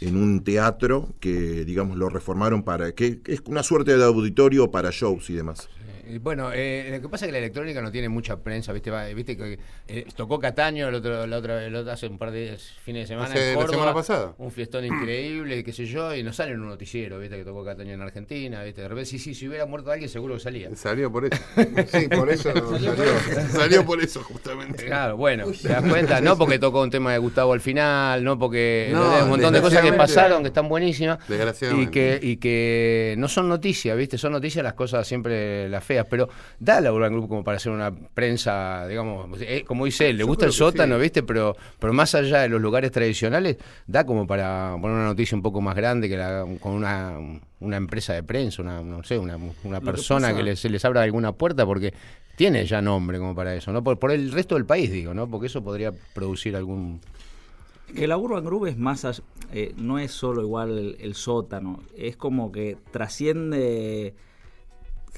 en un teatro que, digamos, lo reformaron para... que es una suerte de auditorio para shows y demás. Eh, Bueno, eh, lo que pasa es que la electrónica no tiene mucha prensa, ¿viste? Va- ¿Viste que eh, tocó Cataño el otro, la otra, el otro- hace un par de fines de semana Hace en la semana pasada. Un fiestón increíble, qué sé yo, y no sale en un noticiero, ¿viste? Que tocó Cataño en Argentina, ¿viste? De repente, sí, sí, si hubiera muerto alguien seguro que salía. Salió por eso. Sí, por eso Salió salió. por eso. Justamente. Claro, bueno, te das cuenta, no porque tocó un tema de Gustavo al final, no porque No, un montón de cosas que pasaron que están buenísimas y Desgraciadamente. que, y que no son noticias, ¿viste? Son noticias las cosas siempre las feas, pero da la Urban Group como para hacer una prensa, digamos, eh, como dice él, le Yo gusta el sótano, sí. ¿viste? Pero, pero más allá de los lugares tradicionales, da como para poner una noticia un poco más grande que la, con una, una empresa de prensa, una, no sé, una, una persona que, les- se les abra alguna puerta porque tiene ya nombre como para eso, ¿no? Por, por el resto del país, digo, ¿no? Porque eso podría producir algún... Que la Urban Groove es más, eh, no es solo igual el, el sótano, es como que trasciende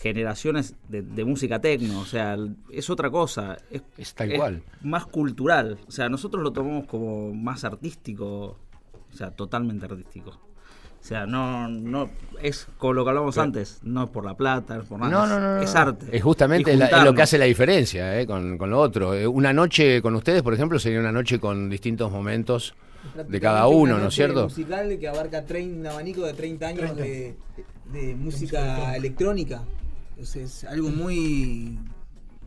generaciones de, de música tecno, o sea, es otra cosa, es, tal cual. más cultural, o sea, nosotros lo tomamos como más artístico, o sea, totalmente artístico. O sea, no, no, es con lo que hablamos Pero- antes, no es por la plata, no es por nada, No, no, no, es arte. Es justamente la- es lo que hace la diferencia ¿eh? con, con lo otro. Eh, Una noche con ustedes, por ejemplo, sería una noche con distintos momentos de cada uno, una ¿no es cierto? musical que abarca trein- un abanico de 30 años de, de música electrónica. Es, es algo muy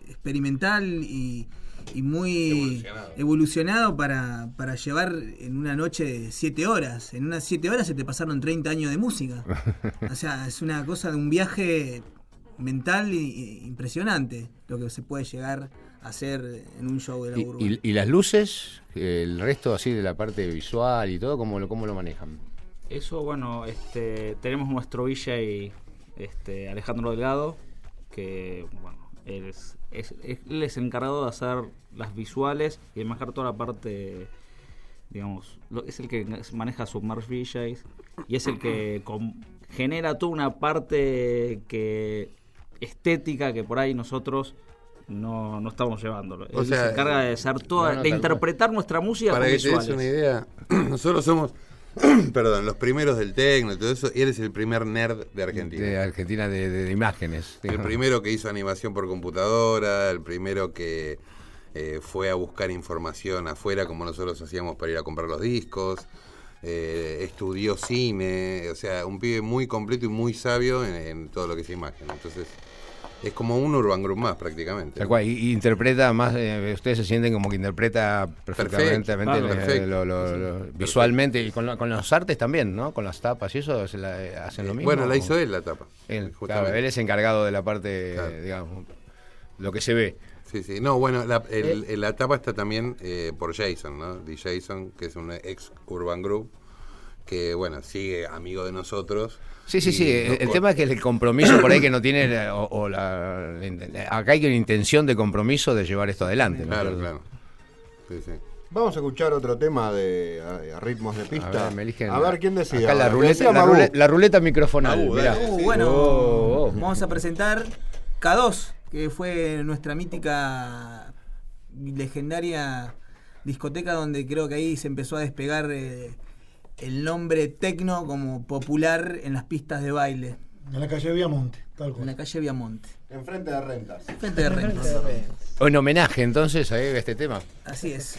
experimental y, y muy evolucionado, para, para llevar en una noche de 7 horas. En unas 7 horas se te pasaron 30 años de música. O sea, es una cosa de un viaje mental y- y impresionante lo que se puede llegar a hacer en un show de la Y, urba. y- y las luces, el resto así de la parte visual y todo, ¿cómo lo, cómo lo manejan? Eso, bueno, este, tenemos nuestro DJ este, Alejandro Delgado, que bueno, él es, es- es- él es encargado de hacer las visuales y de manejar toda la parte, digamos, lo- es el que maneja Submerge DJs y es el que com- genera toda una parte que estética que por ahí nosotros no, no estamos llevándolo. O Él sea, se encarga de hacer toda, no, no, de interpretar nuestra música Para con que te des visuales. una idea, nosotros somos, perdón, los primeros del tecno y todo eso, y eres el primer nerd de Argentina. De Argentina de, de- de imágenes. El primero que hizo animación por computadora, el primero que eh, fue a buscar información afuera como nosotros hacíamos para ir a comprar los discos, eh, estudió cine, o sea, un pibe muy completo y muy sabio en, en todo lo que es imagen. Entonces, Es como un urban group más prácticamente. Tal cual, y, y interpreta más, eh, ustedes se sienten como que interpreta perfectamente, Perfecto, eh, perfecto. lo- lo- Sí, lo- perfecto. visualmente, y con, lo- con los artes también, ¿no? Con las tapas y eso, se la- eh, hacen lo mismo. Bueno, la hizo él la tapa. Él, justamente. claro, él es encargado de la parte, digamos, lo que se ve. Sí, sí. No, bueno, la, el- la tapa está también eh, por Jason, ¿no? D. Jason, que es un ex Urban Group, que, bueno, sigue amigo de nosotros. Sí, sí, sí. El, tema es que el compromiso por ahí que no tiene, la- o, o la, acá hay una intención de compromiso de llevar esto adelante. ¿no? Claro, claro. Sí, sí. Vamos a escuchar otro tema de a- a ritmos de pista. A ver, me eligen A ver quién decide. Acá la ruleta, Decía la, ruleta, la ruleta microfonal. Magu, mirá. Uh, bueno, Oh, oh. vamos a presentar K2, que fue nuestra mítica y legendaria discoteca donde creo que ahí se empezó a despegar eh, el nombre tecno como popular en las pistas de baile. En la calle Viamonte, tal En cual. la calle Viamonte. Enfrente de rentas. Frente de rentas. En homenaje entonces a este tema. Así es.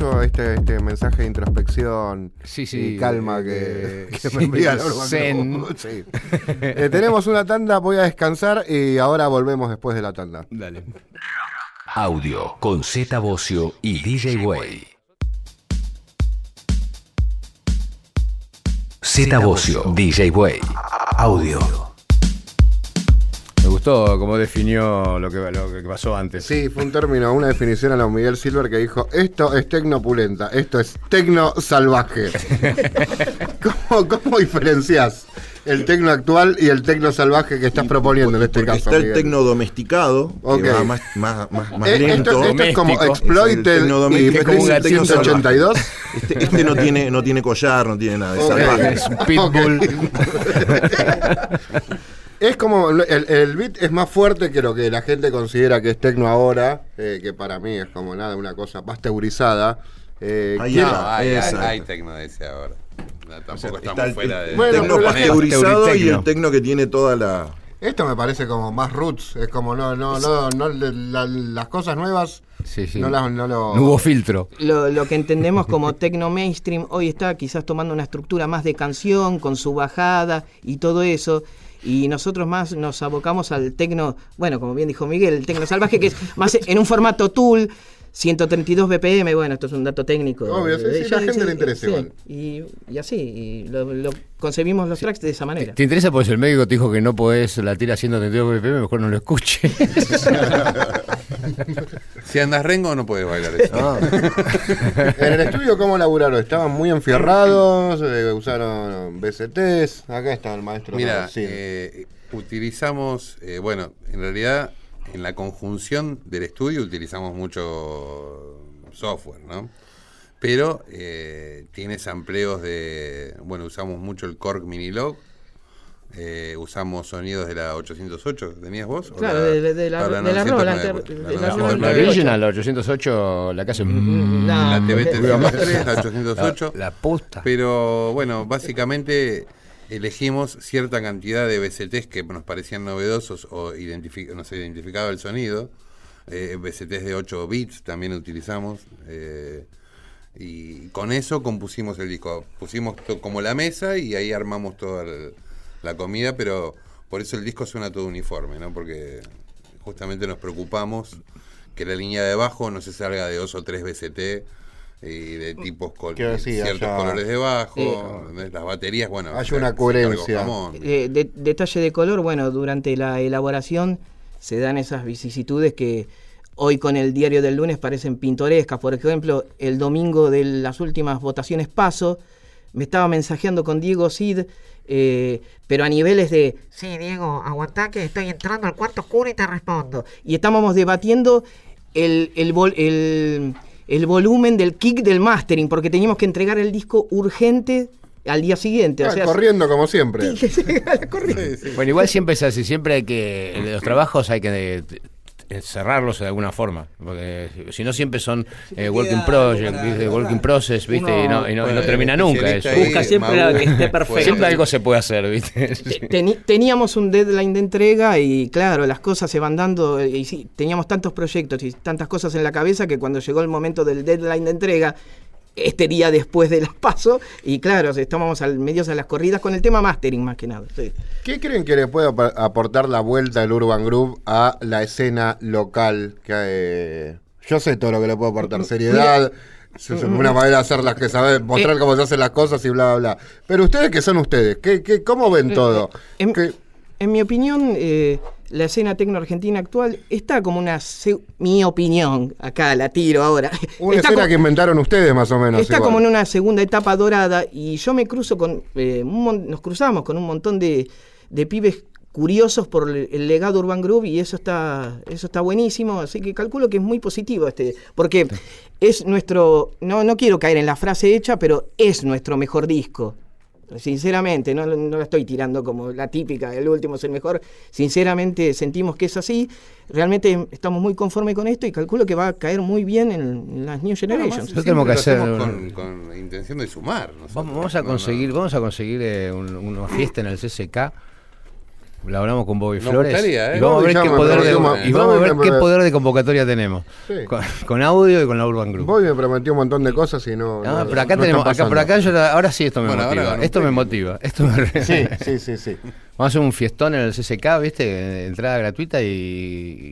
Mucho este, este mensaje de introspección Sí, sí, y calma de- que, que sí, me envía. Eh, tenemos una tanda, voy a descansar y ahora volvemos después de la tanda. Dale. Audio con Z Bocio y DJ Way. Z Bocio, DJ Way. Audio. Gustó cómo definió lo que, lo que pasó antes. Sí, fue un término, una definición a lo Miguel Silver que dijo, esto es tecnopulenta, esto es tecno salvaje. ¿Cómo, ¿Cómo diferencias el tecno actual y el tecno salvaje que estás proponiendo en este caso? Está el Miguel? tecno domesticado, Ok. que va más, más, más, más Eh, lento. esto, esto es como. Exploited Es el tecno y es como un Blink tecno 182. Este, este no tiene no tiene collar, no tiene nada de Ok. salvaje. Es un pitbull. Es como, el, el beat es más fuerte que lo que la gente considera que es tecno ahora, eh, que para mí es como nada, una cosa pasteurizada. Eh, quiero-. No, hay, hay, hay tecno de ese ahora. No, tampoco O sea, estamos está el, fuera de. Bueno, tecno pasteurizado y el tecno que tiene toda la. Esto me parece como más roots, es como no, no, no, no la- las cosas nuevas Sí, sí. no, las, no lo... No hubo filtro. Lo, lo que entendemos como tecno mainstream hoy está quizás tomando una estructura más de canción, con su bajada y todo eso. Y nosotros más nos abocamos al tecno, bueno, como bien dijo Miguel, el tecno salvaje, que es más en un formato tool, 132 BPM, bueno, esto es un dato técnico. Obvio, sí, sí, ya- la gente sí, le interesa sí, igual. Y, y así, y lo, lo concebimos los tracks de esa manera. ¿Te interesa? Pues el médico te dijo que no podés latir a 132 BPM, mejor no lo escuche. Si andas rengo, no puedes bailar eso. En el estudio, ¿cómo laburaron? ¿Estaban muy enfierrados? Eh, ¿Usaron BCTs? Acá está el maestro. Mira, Sí. eh, utilizamos, eh, bueno, en realidad en la conjunción del estudio utilizamos mucho software, ¿no? Pero eh, tiene sampleos de, bueno, usamos mucho el Korg Minilog, eh, usamos sonidos de la 808, ¿tenías vos? ¿O Claro, de- de- de la- de la 909, Roland, de la la La, 909. Roland. original, la 808, la que hace... mm, No, La TV porque- 303, la 808. La, la puta. Pero bueno, básicamente elegimos cierta cantidad de BCTs que nos parecían novedosos o identifi- nos identificaba el sonido. Eh, BCTs de 8 bits también utilizamos. eh, y con eso compusimos el disco. Pusimos como la mesa y ahí armamos toda la comida, pero por eso el disco suena todo uniforme, ¿no? Porque justamente nos preocupamos que la línea de bajo no se salga de dos o tres BCT y de tipos con ciertos colores de bajo, Eh, las baterías, bueno, Hay una coherencia. Eh, de- detalle de color, bueno, durante la elaboración se dan esas vicisitudes que hoy con el diario del lunes parecen pintorescas. Por ejemplo, el domingo de las últimas votaciones paso, me estaba mensajeando con Diego Cid, eh, pero a niveles de, sí, Diego, aguantá que estoy entrando al cuarto oscuro y te respondo. Y estábamos debatiendo el, el, vol- el- el volumen del kick del mastering, porque teníamos que entregar el disco urgente al día siguiente. Ah, o sea, corriendo como siempre. Bueno, igual siempre es así, siempre hay que, los trabajos hay que cerrarlos de alguna forma, porque si no siempre son eh, working project, para working process, ¿viste? y no, y no- y no Bueno, termina nunca eso. Busca siempre que esté perfecta. Siempre algo se puede hacer, ¿viste? Teni- teníamos un deadline de entrega y claro, las cosas se van dando eh, y sí, teníamos tantos proyectos y tantas cosas en la cabeza que cuando llegó el momento del deadline de entrega, este día después de las paso y claro, estábamos al medios a las corridas con el tema mastering más que nada. sí. ¿Qué creen que le puede ap- aportar la vuelta del Urban Group a la escena local? Que, eh, yo sé todo lo que le puede aportar, seriedad, es una manera de hacer las que saber, mostrar cómo se hacen las cosas y bla, bla, bla. Pero ustedes que son ustedes, ¿qué, qué, ¿cómo ven todo? En, ¿Qué- en mi opinión, eh, la escena tecno argentina actual está como una, mi opinión, acá la tiro ahora. una está escena que inventaron ustedes más o menos. Está igual. como en una segunda etapa dorada y yo me cruzo con, eh, un nos cruzamos con un montón de, de pibes curiosos por el, legado Urban Groove y eso está, eso está buenísimo, así que calculo que es muy positivo este, porque es nuestro, no, no quiero caer en la frase hecha, pero es nuestro mejor disco. Sinceramente, no, no la estoy tirando como la típica, el último es el mejor. Sinceramente sentimos que es así. Realmente estamos muy conformes con esto y calculo que va a caer muy bien en, en las New Generations. Nosotros tenemos que hacer con, con intención de sumar. nosotros. Vamos, vamos a No, no. conseguir, vamos a conseguir eh, un- una fiesta en el CCK La hablamos con Bobby Nos Flores. gustaría, ¿eh? Y vamos a ver, qué poder, de, y vamos a ver qué poder de convocatoria tenemos. Sí. Con, con audio y con la Urban Group. Bobby me prometió un montón de cosas y no. Ah, no- pero acá no tenemos, acá, por acá yo la- ahora sí esto me Bueno, motiva. Esto me motiva. Esto me- Sí, sí, sí, sí. Vamos a hacer un fiestón en el CCK, ¿viste? Entrada gratuita y,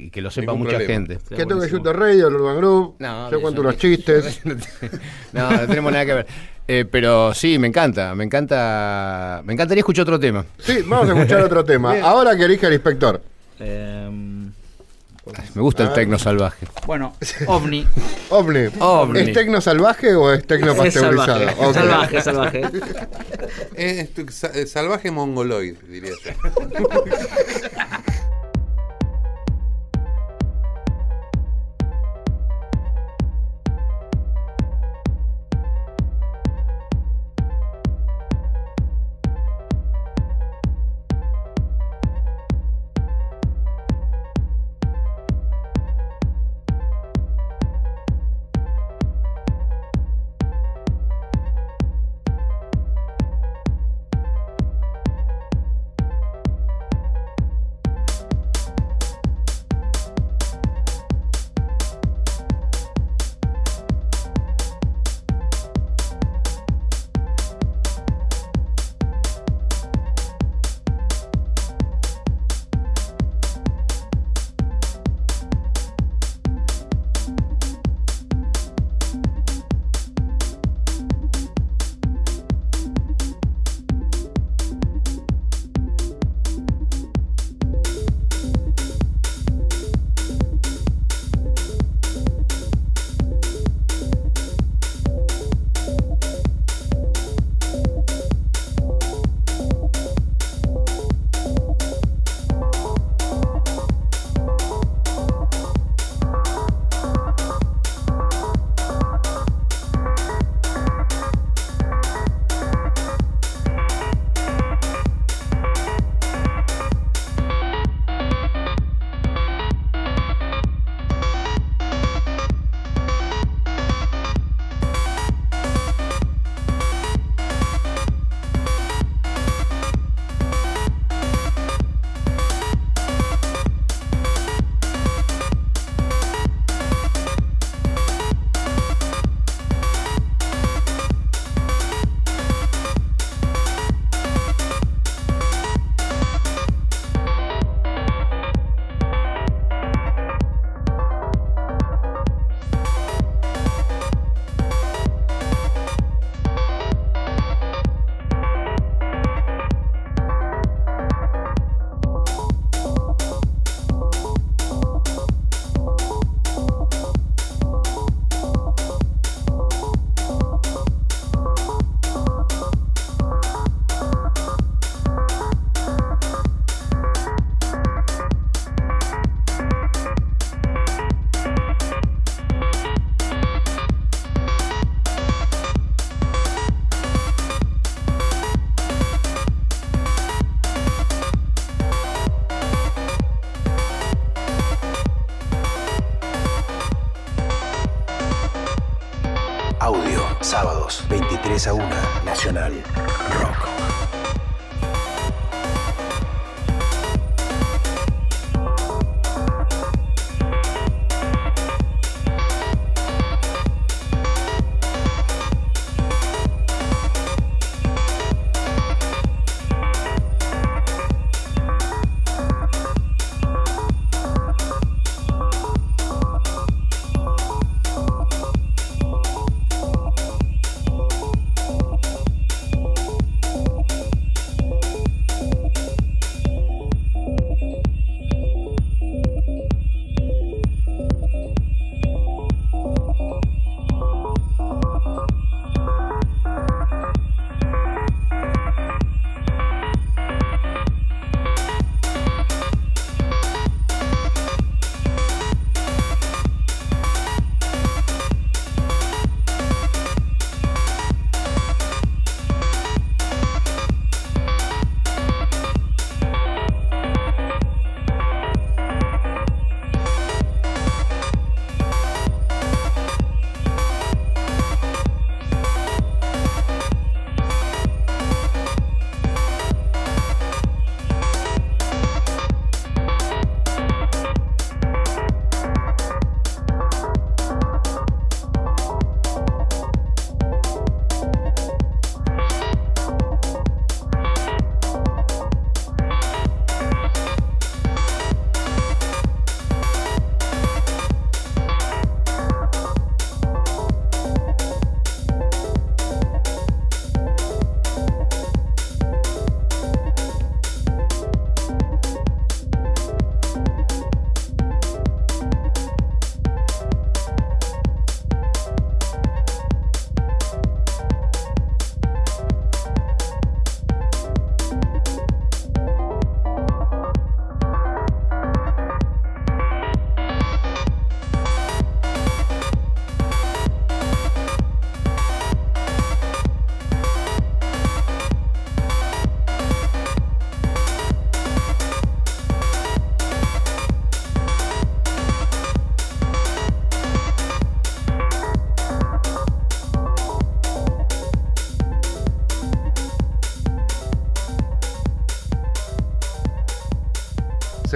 y que lo sepa Ningún mucha problema. gente. Que toque Shooter Radio, el Urban Group. No, yo cuento no. unos chistes. No, no tenemos nada que ver. Eh, pero sí, me encanta, me encanta. Me encantaría escuchar otro tema. Sí, vamos a escuchar otro tema. Bien. Ahora que elija el inspector. Em, Me gusta el Ah. tecno salvaje. bueno, OVNI. Ovni. Ovni. ¿Es tecno salvaje o es tecno Es pasteurizado? salvaje, Ok. salvaje, salvaje. Es tu- sa- eh, salvaje mongoloid, diría yo.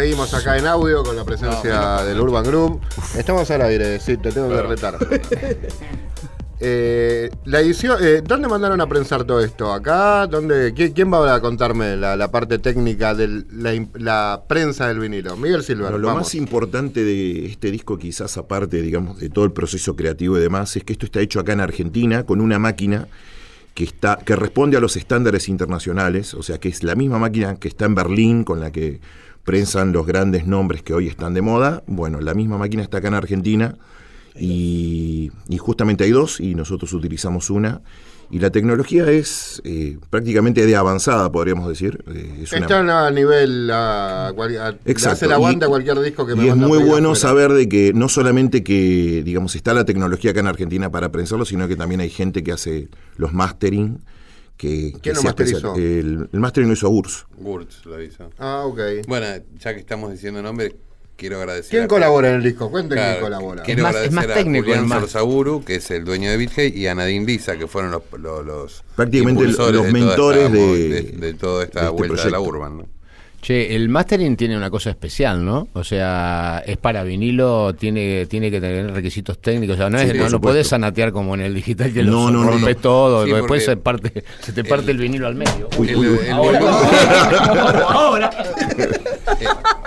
seguimos acá en audio con la presencia del Urban Group. Estamos al aire, sí, te tengo que retar. Eh, la edición, eh, ¿dónde mandaron a prensar todo esto? ¿Acá? ¿Dónde, quién, quién va a contarme la, la parte técnica de la, prensa del vinilo? Miguel Bueno, lo vamos. más importante de este disco, quizás aparte, digamos, de todo el proceso creativo y demás, es que esto está hecho acá en Argentina con una máquina que está que responde a los estándares internacionales, o sea, que es la misma máquina que está en Berlín con la que prensan los grandes nombres que hoy están de moda. Bueno, la misma máquina está acá en Argentina y, y justamente hay dos y nosotros utilizamos una. Y la tecnología es eh, prácticamente de avanzada, podríamos decir. Eh, es una- Están a nivel, a, a- Exacto. hace el aguante Y- cualquier disco que me y es muy bueno saber de que no solamente que, digamos, está la tecnología acá en Argentina para prensarlo, sino que también hay gente que hace los mastering. Que, que ¿Quién lo masterizó? El, el mastering lo hizo Urs. Gurtz lo hizo. Ah, ok. Bueno, ya que estamos diciendo nombres, quiero agradecer. ¿Quién a- colabora en el disco? Cuenten Claro, quién colabora. Quiero Es más- es agradecer más a técnico Julián el más- Sorzaburu, que es el dueño de BitHey, y a Nadine Lisa, que fueron los, los, los Prácticamente los de toda mentores esta- de- de, de toda esta de este vuelta de la proyecto. Urban. ¿no? Che, el mastering tiene una cosa especial, ¿no? O sea, es para vinilo, tiene, tiene que tener requisitos técnicos. O sea, no, Sí, es, no lo podés sanatear como en el digital que No, lo no, no, rompes no. todo. Sí, después se, parte, se te parte el, vinilo al medio. Uy, El, uy, uy. el volumen, Ahora.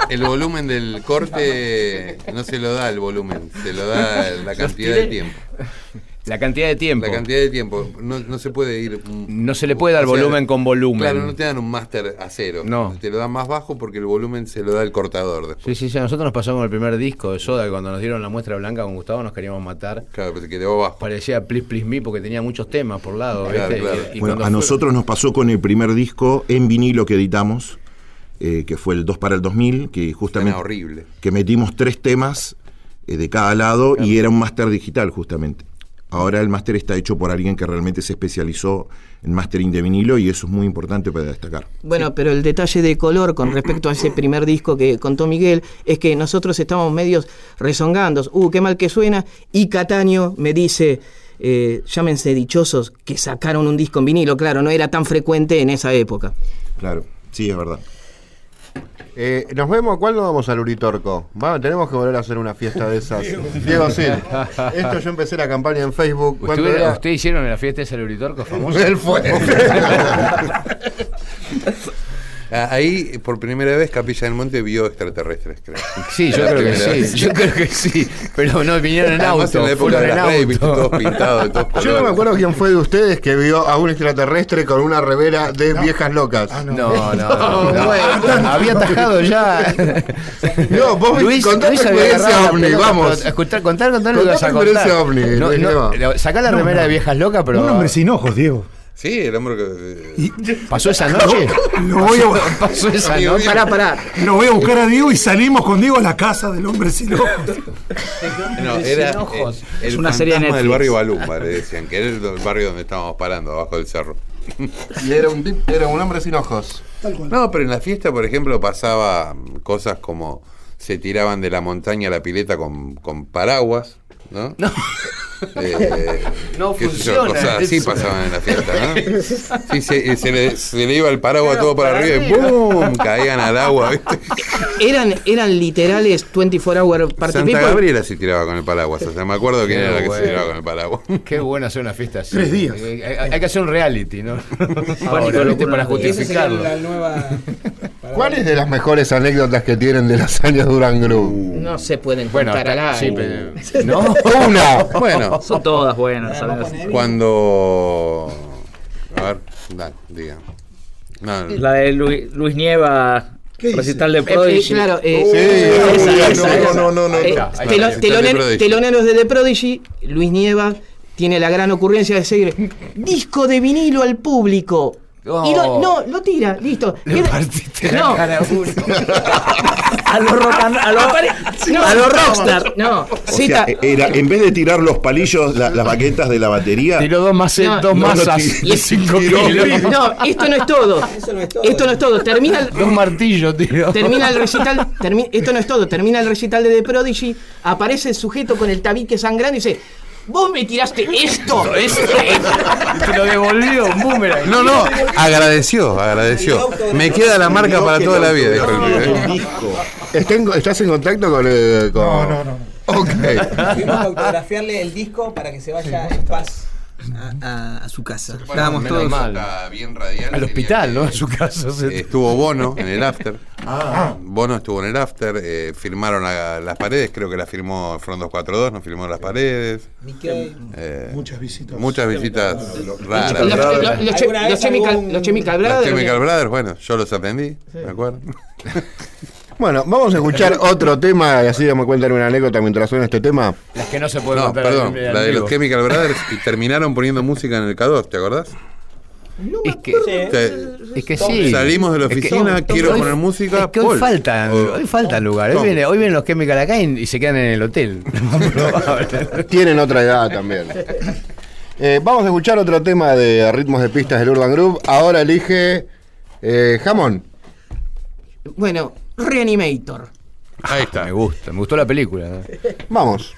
el volumen del corte no se lo da el volumen, se lo da la cantidad de tiempo. La cantidad de tiempo. La cantidad de tiempo. No, no se puede ir. un- No se le puede dar o sea, volumen con volumen. Claro, no te dan un máster a cero. No. Te lo dan más bajo porque el volumen se lo da el cortador después. Sí, sí, sí. A nosotros nos pasó con el primer disco de Soda, que cuando nos dieron la muestra blanca con Gustavo nos queríamos matar. Claro, pero se quedó bajo. Parecía Please Please Me porque tenía muchos temas por lado. Claro, ¿viste? claro. Y- y Bueno, a fue- nosotros nos pasó con el primer disco en vinilo que editamos, eh, que fue el 2 para el 2000, que justamente Suena horrible. que metimos tres temas eh, de cada lado y era un máster digital justamente. Ahora el máster está hecho por alguien que realmente se especializó en mastering de vinilo y eso es muy importante para destacar. Bueno, pero el detalle de color con respecto a ese primer disco que contó Miguel es que nosotros estamos medios rezongando, uh, qué mal que suena, y Cataño me dice, eh, llámense dichosos que sacaron un disco en vinilo, claro, no era tan frecuente en esa época. Claro, sí, es verdad. Eh, nos vemos, ¿cuándo vamos al Uritorco? Va, tenemos que volver a hacer una fiesta de esas. Diego, sí. Esto yo empecé la campaña en Facebook. ¿Cuándo ¿Usted? ¿Usted hicieron en la fiesta ese Uritorco famoso? Él fue. Ah, Ahí, por primera vez, Capilla del Monte vio extraterrestres, creo. Sí, yo creo que sí. vez. Yo creo que sí. Pero no, vinieron en Además, auto. en la época de todos pintados todos Yo no me acuerdo quién fue de ustedes que vio a un extraterrestre con una remera de viejas locas. Ah, no. No, no, no. no. Había atajado ya. No, vos Luis, contá Luis había experiencia ovni, pelota, vamos. contar, contar lo que Contá vas a tu experiencia contar. ovni, No, Luis, no, Diego. sacá la No, remera no. de viejas locas, pero. Un hombre sin ojos, Diego. Sí, el hombre que. ¿Pasó esa noche? Lo voy a, ¿Pasó esa Amigo noche? mío. Pará, pará. lo voy a buscar a Diego y salimos con Diego a la casa del hombre sin ojos. No, era Sin ojos. eh, el Es una serie de del barrio Balumba, le decían, que era el barrio donde estábamos parando, abajo del cerro. Y era un, tip- era un hombre sin ojos. No, pero en la fiesta, por ejemplo, pasaba cosas como se tiraban de la montaña a la pileta con, con paraguas, ¿no? No. No funciona cosas así pasaban en la fiesta, ¿no? Sí, se, se le, se le iba el paraguas todo para, para arriba, y arriba. ¡boom! Caían al agua, ¿viste? Eran, eran literales 24 hour party Santa people. Gabriela se tiraba con el paraguas, o sea, me acuerdo quién Qué era la que se tiraba con el paraguas. Qué bueno hacer una fiesta así. Tres días. Eh, Hay, hay que hacer un reality, ¿no? Ahora, ¿viste? Para justificarlo. la nueva. ¿Cuáles de las mejores anécdotas que tienen de las años Duran Group? No se pueden Bueno, contar al sí, aire. pero. ¿No? ¡Una! Bueno, Son todas buenas, ¿sabes? cuando. A ver, dale, diga. No, no. La de Luis, Luis Nieva, recital de eh, Prodigy. claro, eh, Sí, Prodigy. teloneros de The Prodigy, Luis Nieva tiene la gran ocurrencia de decir disco de vinilo al público. Y lo, Oh. no, lo tira, listo. Le partiste la no, cara a uno. A los rock and- a los- no, a los rockstar, no. O Zeta, sea, e- era, en vez de tirar los palillos, la- las baquetas de la batería, Tiró dos, más, No, dos no, masas 5 tiró- kilos. no, esto no es todo. Eso no es todo. Esto no es todo. Termina el, Dos martillos, tío. Termina el recital, termi- esto no es todo, termina el recital de The Prodigy, aparece el sujeto con el tabique sangrando y dice, vos me tiraste esto, esto, esto". Te lo devolvió, un boomerang. No, no, agradeció, agradeció. Me queda la marca para toda la vida, el autografía pibe. del disco. ¿Está en- ¿Estás en contacto con, eh, con- No, no, no. Ok. Fuimos a autografiarle el disco para que se vaya en paz a, a- a su casa. Estábamos menos todos. mal. Bien radial. Al hospital, que- ¿no? En su casa. Eh, Estuvo Bono en el after. Bono estuvo en el after. eh, firmaron la- las paredes. Creo que la firmó Front 242. No firmó las paredes. Eh, Muchas visitas. muchas visitas Los, raras. los- los- los che- ¿Alguna los vez Chemical, algún- los Chemical Las Brothers. Chemical Brothers, bueno, yo los aprendí, ¿me acuerdo? Bueno, vamos a escuchar otro tema y así me cuentan una anécdota mientras suena este tema. Las que no se pueden No, contar perdón, en- en la de vivo. los Chemical Brothers y terminaron poniendo música en el K2, ¿te acordás? Es que, Te- es que sí. Salimos de la Es que- oficina, quiero hoy- poner música. Es que hoy Paul. faltan, O- hoy faltan viene, hoy vienen los Chemical acá y, y se quedan en el hotel. Tienen otra edad también. Eh, vamos a escuchar otro tema de ritmos de pistas del Urban Group. Ahora elige eh, Jamón. Bueno, Reanimator. Ahí está. me gusta, me gustó la película. ¿eh? Vamos.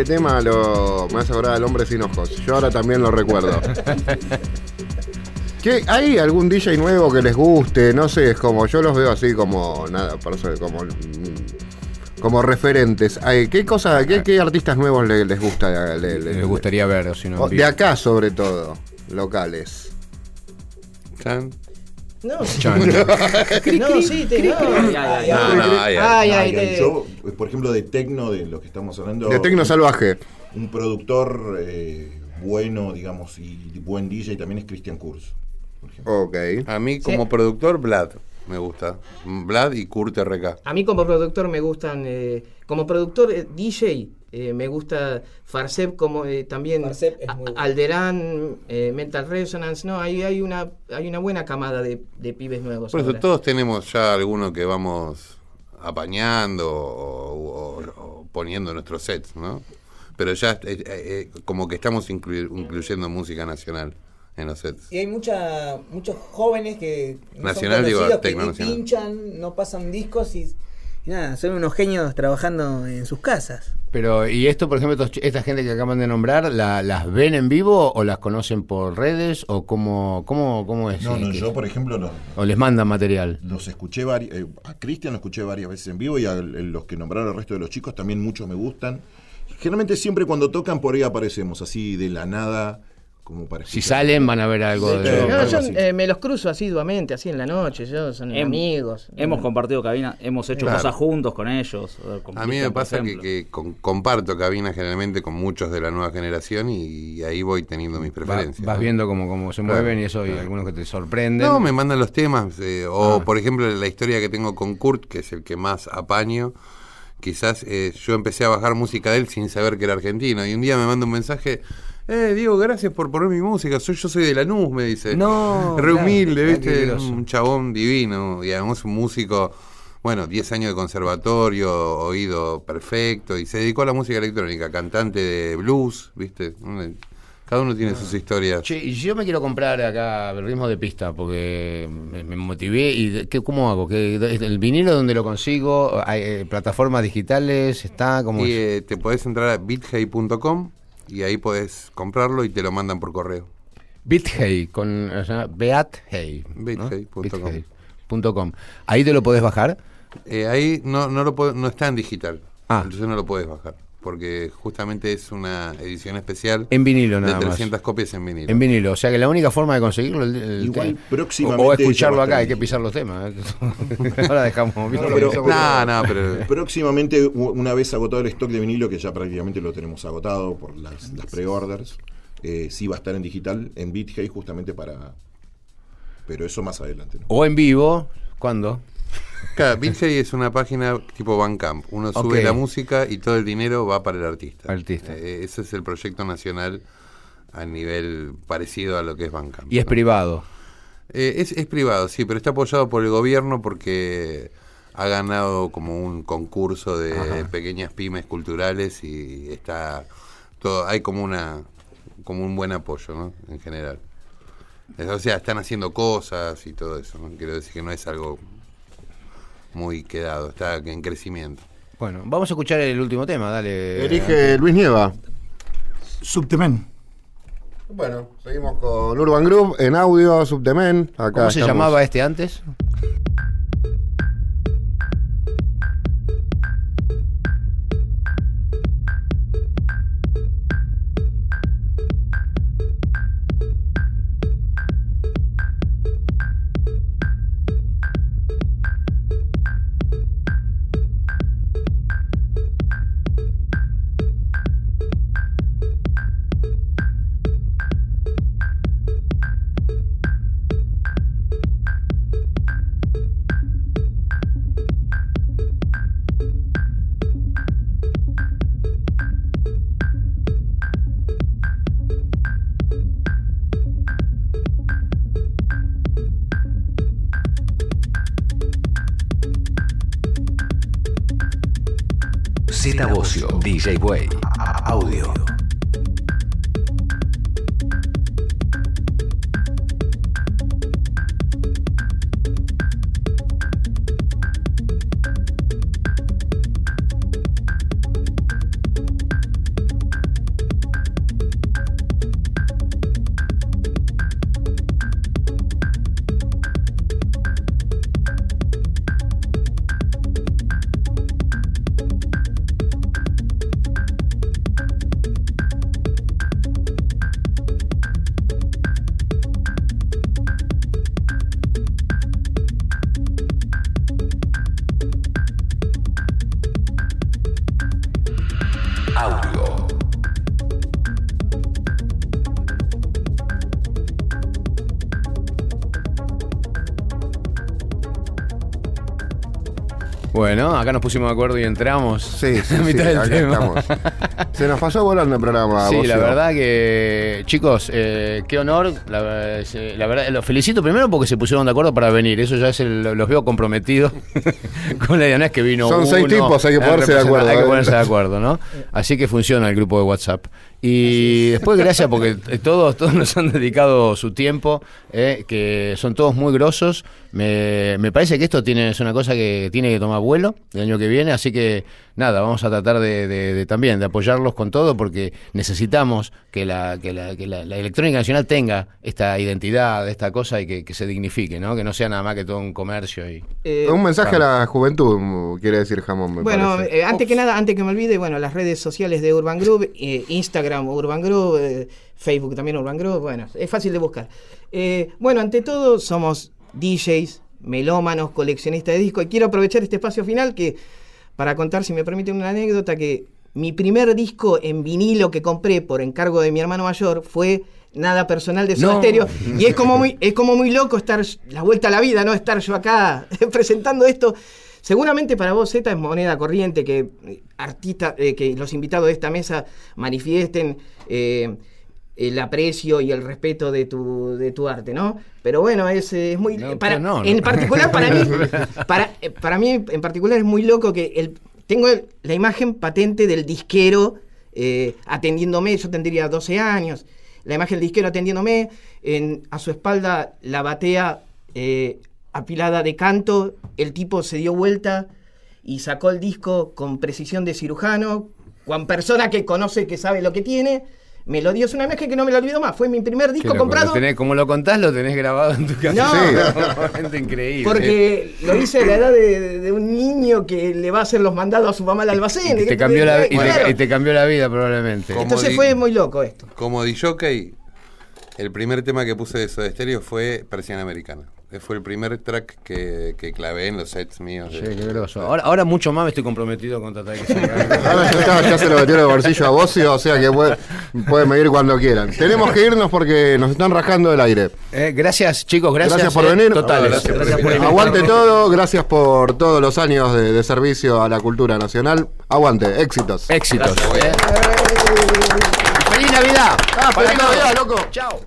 Este tema lo, me hace acordar al hombre sin ojos. Yo ahora también lo recuerdo. ¿Qué, ¿Hay algún DJ nuevo que les guste? No sé, es como yo los veo así como nada, como como referentes. Ay, ¿Qué cosas, qué, qué artistas nuevos le- les gusta? le- le- Me gustaría ver, o si no. o en de acá sobre todo, locales. Chan. No, Chan. no, sí, te, no. Ay, ay, ay. Yo, por ejemplo, de tecno, de lo que estamos hablando. De Tecno Salvaje. Un productor eh, bueno, digamos, y buen DJ también es Christian Kurz. por ejemplo. Ok. A mí como productor, Vlad me gusta. Vlad y Kurt RK. A mí como productor me gustan, eh, como productor eh, DJ, eh, me gusta Farsep como eh, también Farsep es muy bueno. Alderán, eh, Mental Resonance, no, hay, hay una hay una buena camada de, de pibes nuevos. Por eso ahora. todos tenemos ya alguno que vamos apañando o, o- o poniendo en nuestros sets, ¿no? Pero ya eh, eh, como que estamos inclu- incluyendo música nacional en los sets. Y hay mucha, muchos jóvenes que no Nacional, digo, que ni nacional. pinchan, no pasan discos y, y nada, son unos genios trabajando en sus casas. Pero, ¿y esto, por ejemplo, estos esta gente que acaban de nombrar, la- las ven en vivo o las conocen por redes o cómo, cómo, cómo es? No, no, que- yo, por ejemplo, los, ¿O les mandan material? los escuché varias. eh, a Cristian lo escuché varias veces en vivo y a el- los que nombraron el resto de los chicos también muchos me gustan. Generalmente siempre cuando tocan por ahí aparecemos, así de la nada, como para Si salen van a ver algo De de... hecho, No, algo yo eh, me los cruzo asiduamente, así en la noche, yo son Hem- amigos. Hemos compartido cabina, hemos hecho Claro. cosas juntos con ellos. con A mí me pasa que, que con- comparto cabina generalmente con muchos de la nueva generación y ahí voy teniendo mis Va- preferencias. vas ¿no? viendo cómo, cómo se Claro, mueven y eso, y claro. algunos que te sorprenden. No, me mandan los temas. eh, o, Ah. por ejemplo, la historia que tengo con Kurt, que es el que más apaño. Quizás eh, yo empecé a bajar música de él sin saber que era argentino. Y un día me manda un mensaje. Eh, Diego, gracias por poner mi música. Soy, yo soy de Lanús, me dice. No, Re claro, humilde, ah, ¿viste? Un chabón divino. Además un músico, bueno, 10 años de conservatorio, oído perfecto. Y se dedicó a la música electrónica, cantante de blues, ¿viste? Cada uno tiene sus historias. Che, y yo me quiero comprar acá el ritmo de pista porque me, motivé y ¿qué, ¿cómo hago? ¿Qué, ¿El vinilo dónde lo consigo? ¿Hay eh, plataformas digitales? ¿Está? ¿Cómo Y es? eh, te podés entrar a bithey.com y ahí podés comprarlo y te lo mandan por correo. BitHey, con o sea, Beat Hey. ¿no? BitHey.com. BitHey.com. Ahí te lo podés bajar. Eh, ahí no, no, lo puedo- no está en digital. Ah. Entonces no lo puedes bajar. Porque justamente es una edición especial En vinilo de nada más. 300 copias en vinilo. En vinilo, o sea que la única forma de conseguirlo el- el- Igual próximamente o, escucharlo acá, hay que pisar los temas. ¿eh? Ahora dejamos. No, pero- No, no, pero Próximamente, una vez agotado el stock de vinilo, que ya prácticamente lo tenemos agotado por las, las pre-orders, eh, sí va a estar en digital, en BitHey, justamente para. Pero eso más adelante. ¿no? O en vivo, ¿cuándo? Claro, BitHey es una página tipo Bandcamp. Uno sube la música y todo el dinero va para el artista. Artista. Eh, ese es el proyecto nacional a nivel parecido a lo que es Bandcamp. Y es ¿no? privado. Eh, es, es privado, sí, pero está apoyado por el gobierno porque ha ganado como un concurso de Ajá. pequeñas pymes culturales y está todo, hay como una como un buen apoyo, ¿no? En general. O sea, están haciendo cosas y todo eso, ¿no? Quiero decir que no es algo muy quedado, está en crecimiento. Bueno, vamos a escuchar el último tema, dale. Elige Luis Nieva. Subtemen. Bueno, seguimos con Urban Group en audio, Subtemen. Acá ¿Cómo se estamos. llamaba este antes? DJ Way, audio. Bueno, acá nos pusimos de acuerdo y entramos. Sí, sí, a sí, mitad del acá tema. estamos. Se nos pasó volando el programa. Sí, la verdad que, chicos, eh, qué honor. La, se- la verdad, los felicito primero porque se pusieron de acuerdo para venir. Eso ya es el- los veo comprometidos con la idea. No es que vino Son seis tipos, hay que ponerse de acuerdo, Hay que ¿eh? ponerse de acuerdo, ¿no? Así que funciona el grupo de WhatsApp. Y después, gracias porque eh, todos, todos nos han dedicado su tiempo, eh, que son todos muy grosos. Me, me parece que esto tiene, es una cosa que tiene que tomar vuelo el año que viene, así que nada, vamos a tratar de, de- de también de apoyarlos con todo porque necesitamos que la, que la, que la- la electrónica nacional tenga esta identidad, esta cosa y que, que se dignifique, ¿no? Que no sea nada más que todo un comercio y Eh, Un mensaje a la juventud, quiere decir Jamón, me Bueno, eh, antes que nada, antes que me olvide, bueno, las redes sociales de Urban Group, eh, Instagram Urban Group, eh, Facebook también Urban Group, bueno, es fácil de buscar. Eh, bueno, ante todo, somos DJs, melómanos, coleccionistas de discos, y quiero aprovechar este espacio final que para contar, si me permiten una anécdota, que mi primer disco en vinilo que compré por encargo de mi hermano mayor fue Nada personal de Soda No. Stereo. Y es como muy, es como muy loco estar la vuelta a la vida, ¿no? Estar yo acá presentando esto. Seguramente para vos Z es moneda corriente que eh, artistas, eh, que los invitados de esta mesa manifiesten eh, el aprecio y el respeto de tu, de tu arte, ¿no? Pero bueno, es, es muy... No, para- no, en particular para mí, para, para mí en particular es muy loco que el, tengo el- la imagen patente del disquero eh, atendiéndome, yo tendría 12 años, la imagen del disquero atendiéndome, en, a su espalda la batea eh, apilada de canto, el tipo se dio vuelta y sacó el disco con precisión de cirujano, con persona que conoce, que sabe lo que tiene, me lo dio, es una imagen que no me la olvido más, fue mi primer disco comprado. lo tenés- como lo contás, lo tenés grabado en tu casa. No. Realmente increíble. Porque lo hice a la edad de, de un niño que le va a hacer los mandados a su mamá al almacén. Y te, cambió la, y te- Claro. y te cambió la vida probablemente. Como Entonces di- fue muy loco esto. Como DJ, el primer tema que puse de Soda Stereo fue Persiana Americana. Fue el primer track que, que clavé en los sets míos. Sí, de- qué groso. Ahora, ahora mucho más me estoy comprometido con tratar de que. Ahora ya, está, ya se lo metió en el bolsillo a Bocio, o sea que puede- pueden medir cuando quieran. Tenemos que irnos porque nos están rajando el aire. Eh, gracias, chicos, gracias. Gracias, por eh, venir. Totales. Gracias por Gracias por. Aguante todo, gracias por todos los años de, de servicio a la cultura nacional. Aguante, éxitos. Éxitos. Gracias, eh. ¡Feliz Navidad! Ah, feliz. Navidad, loco. Chao.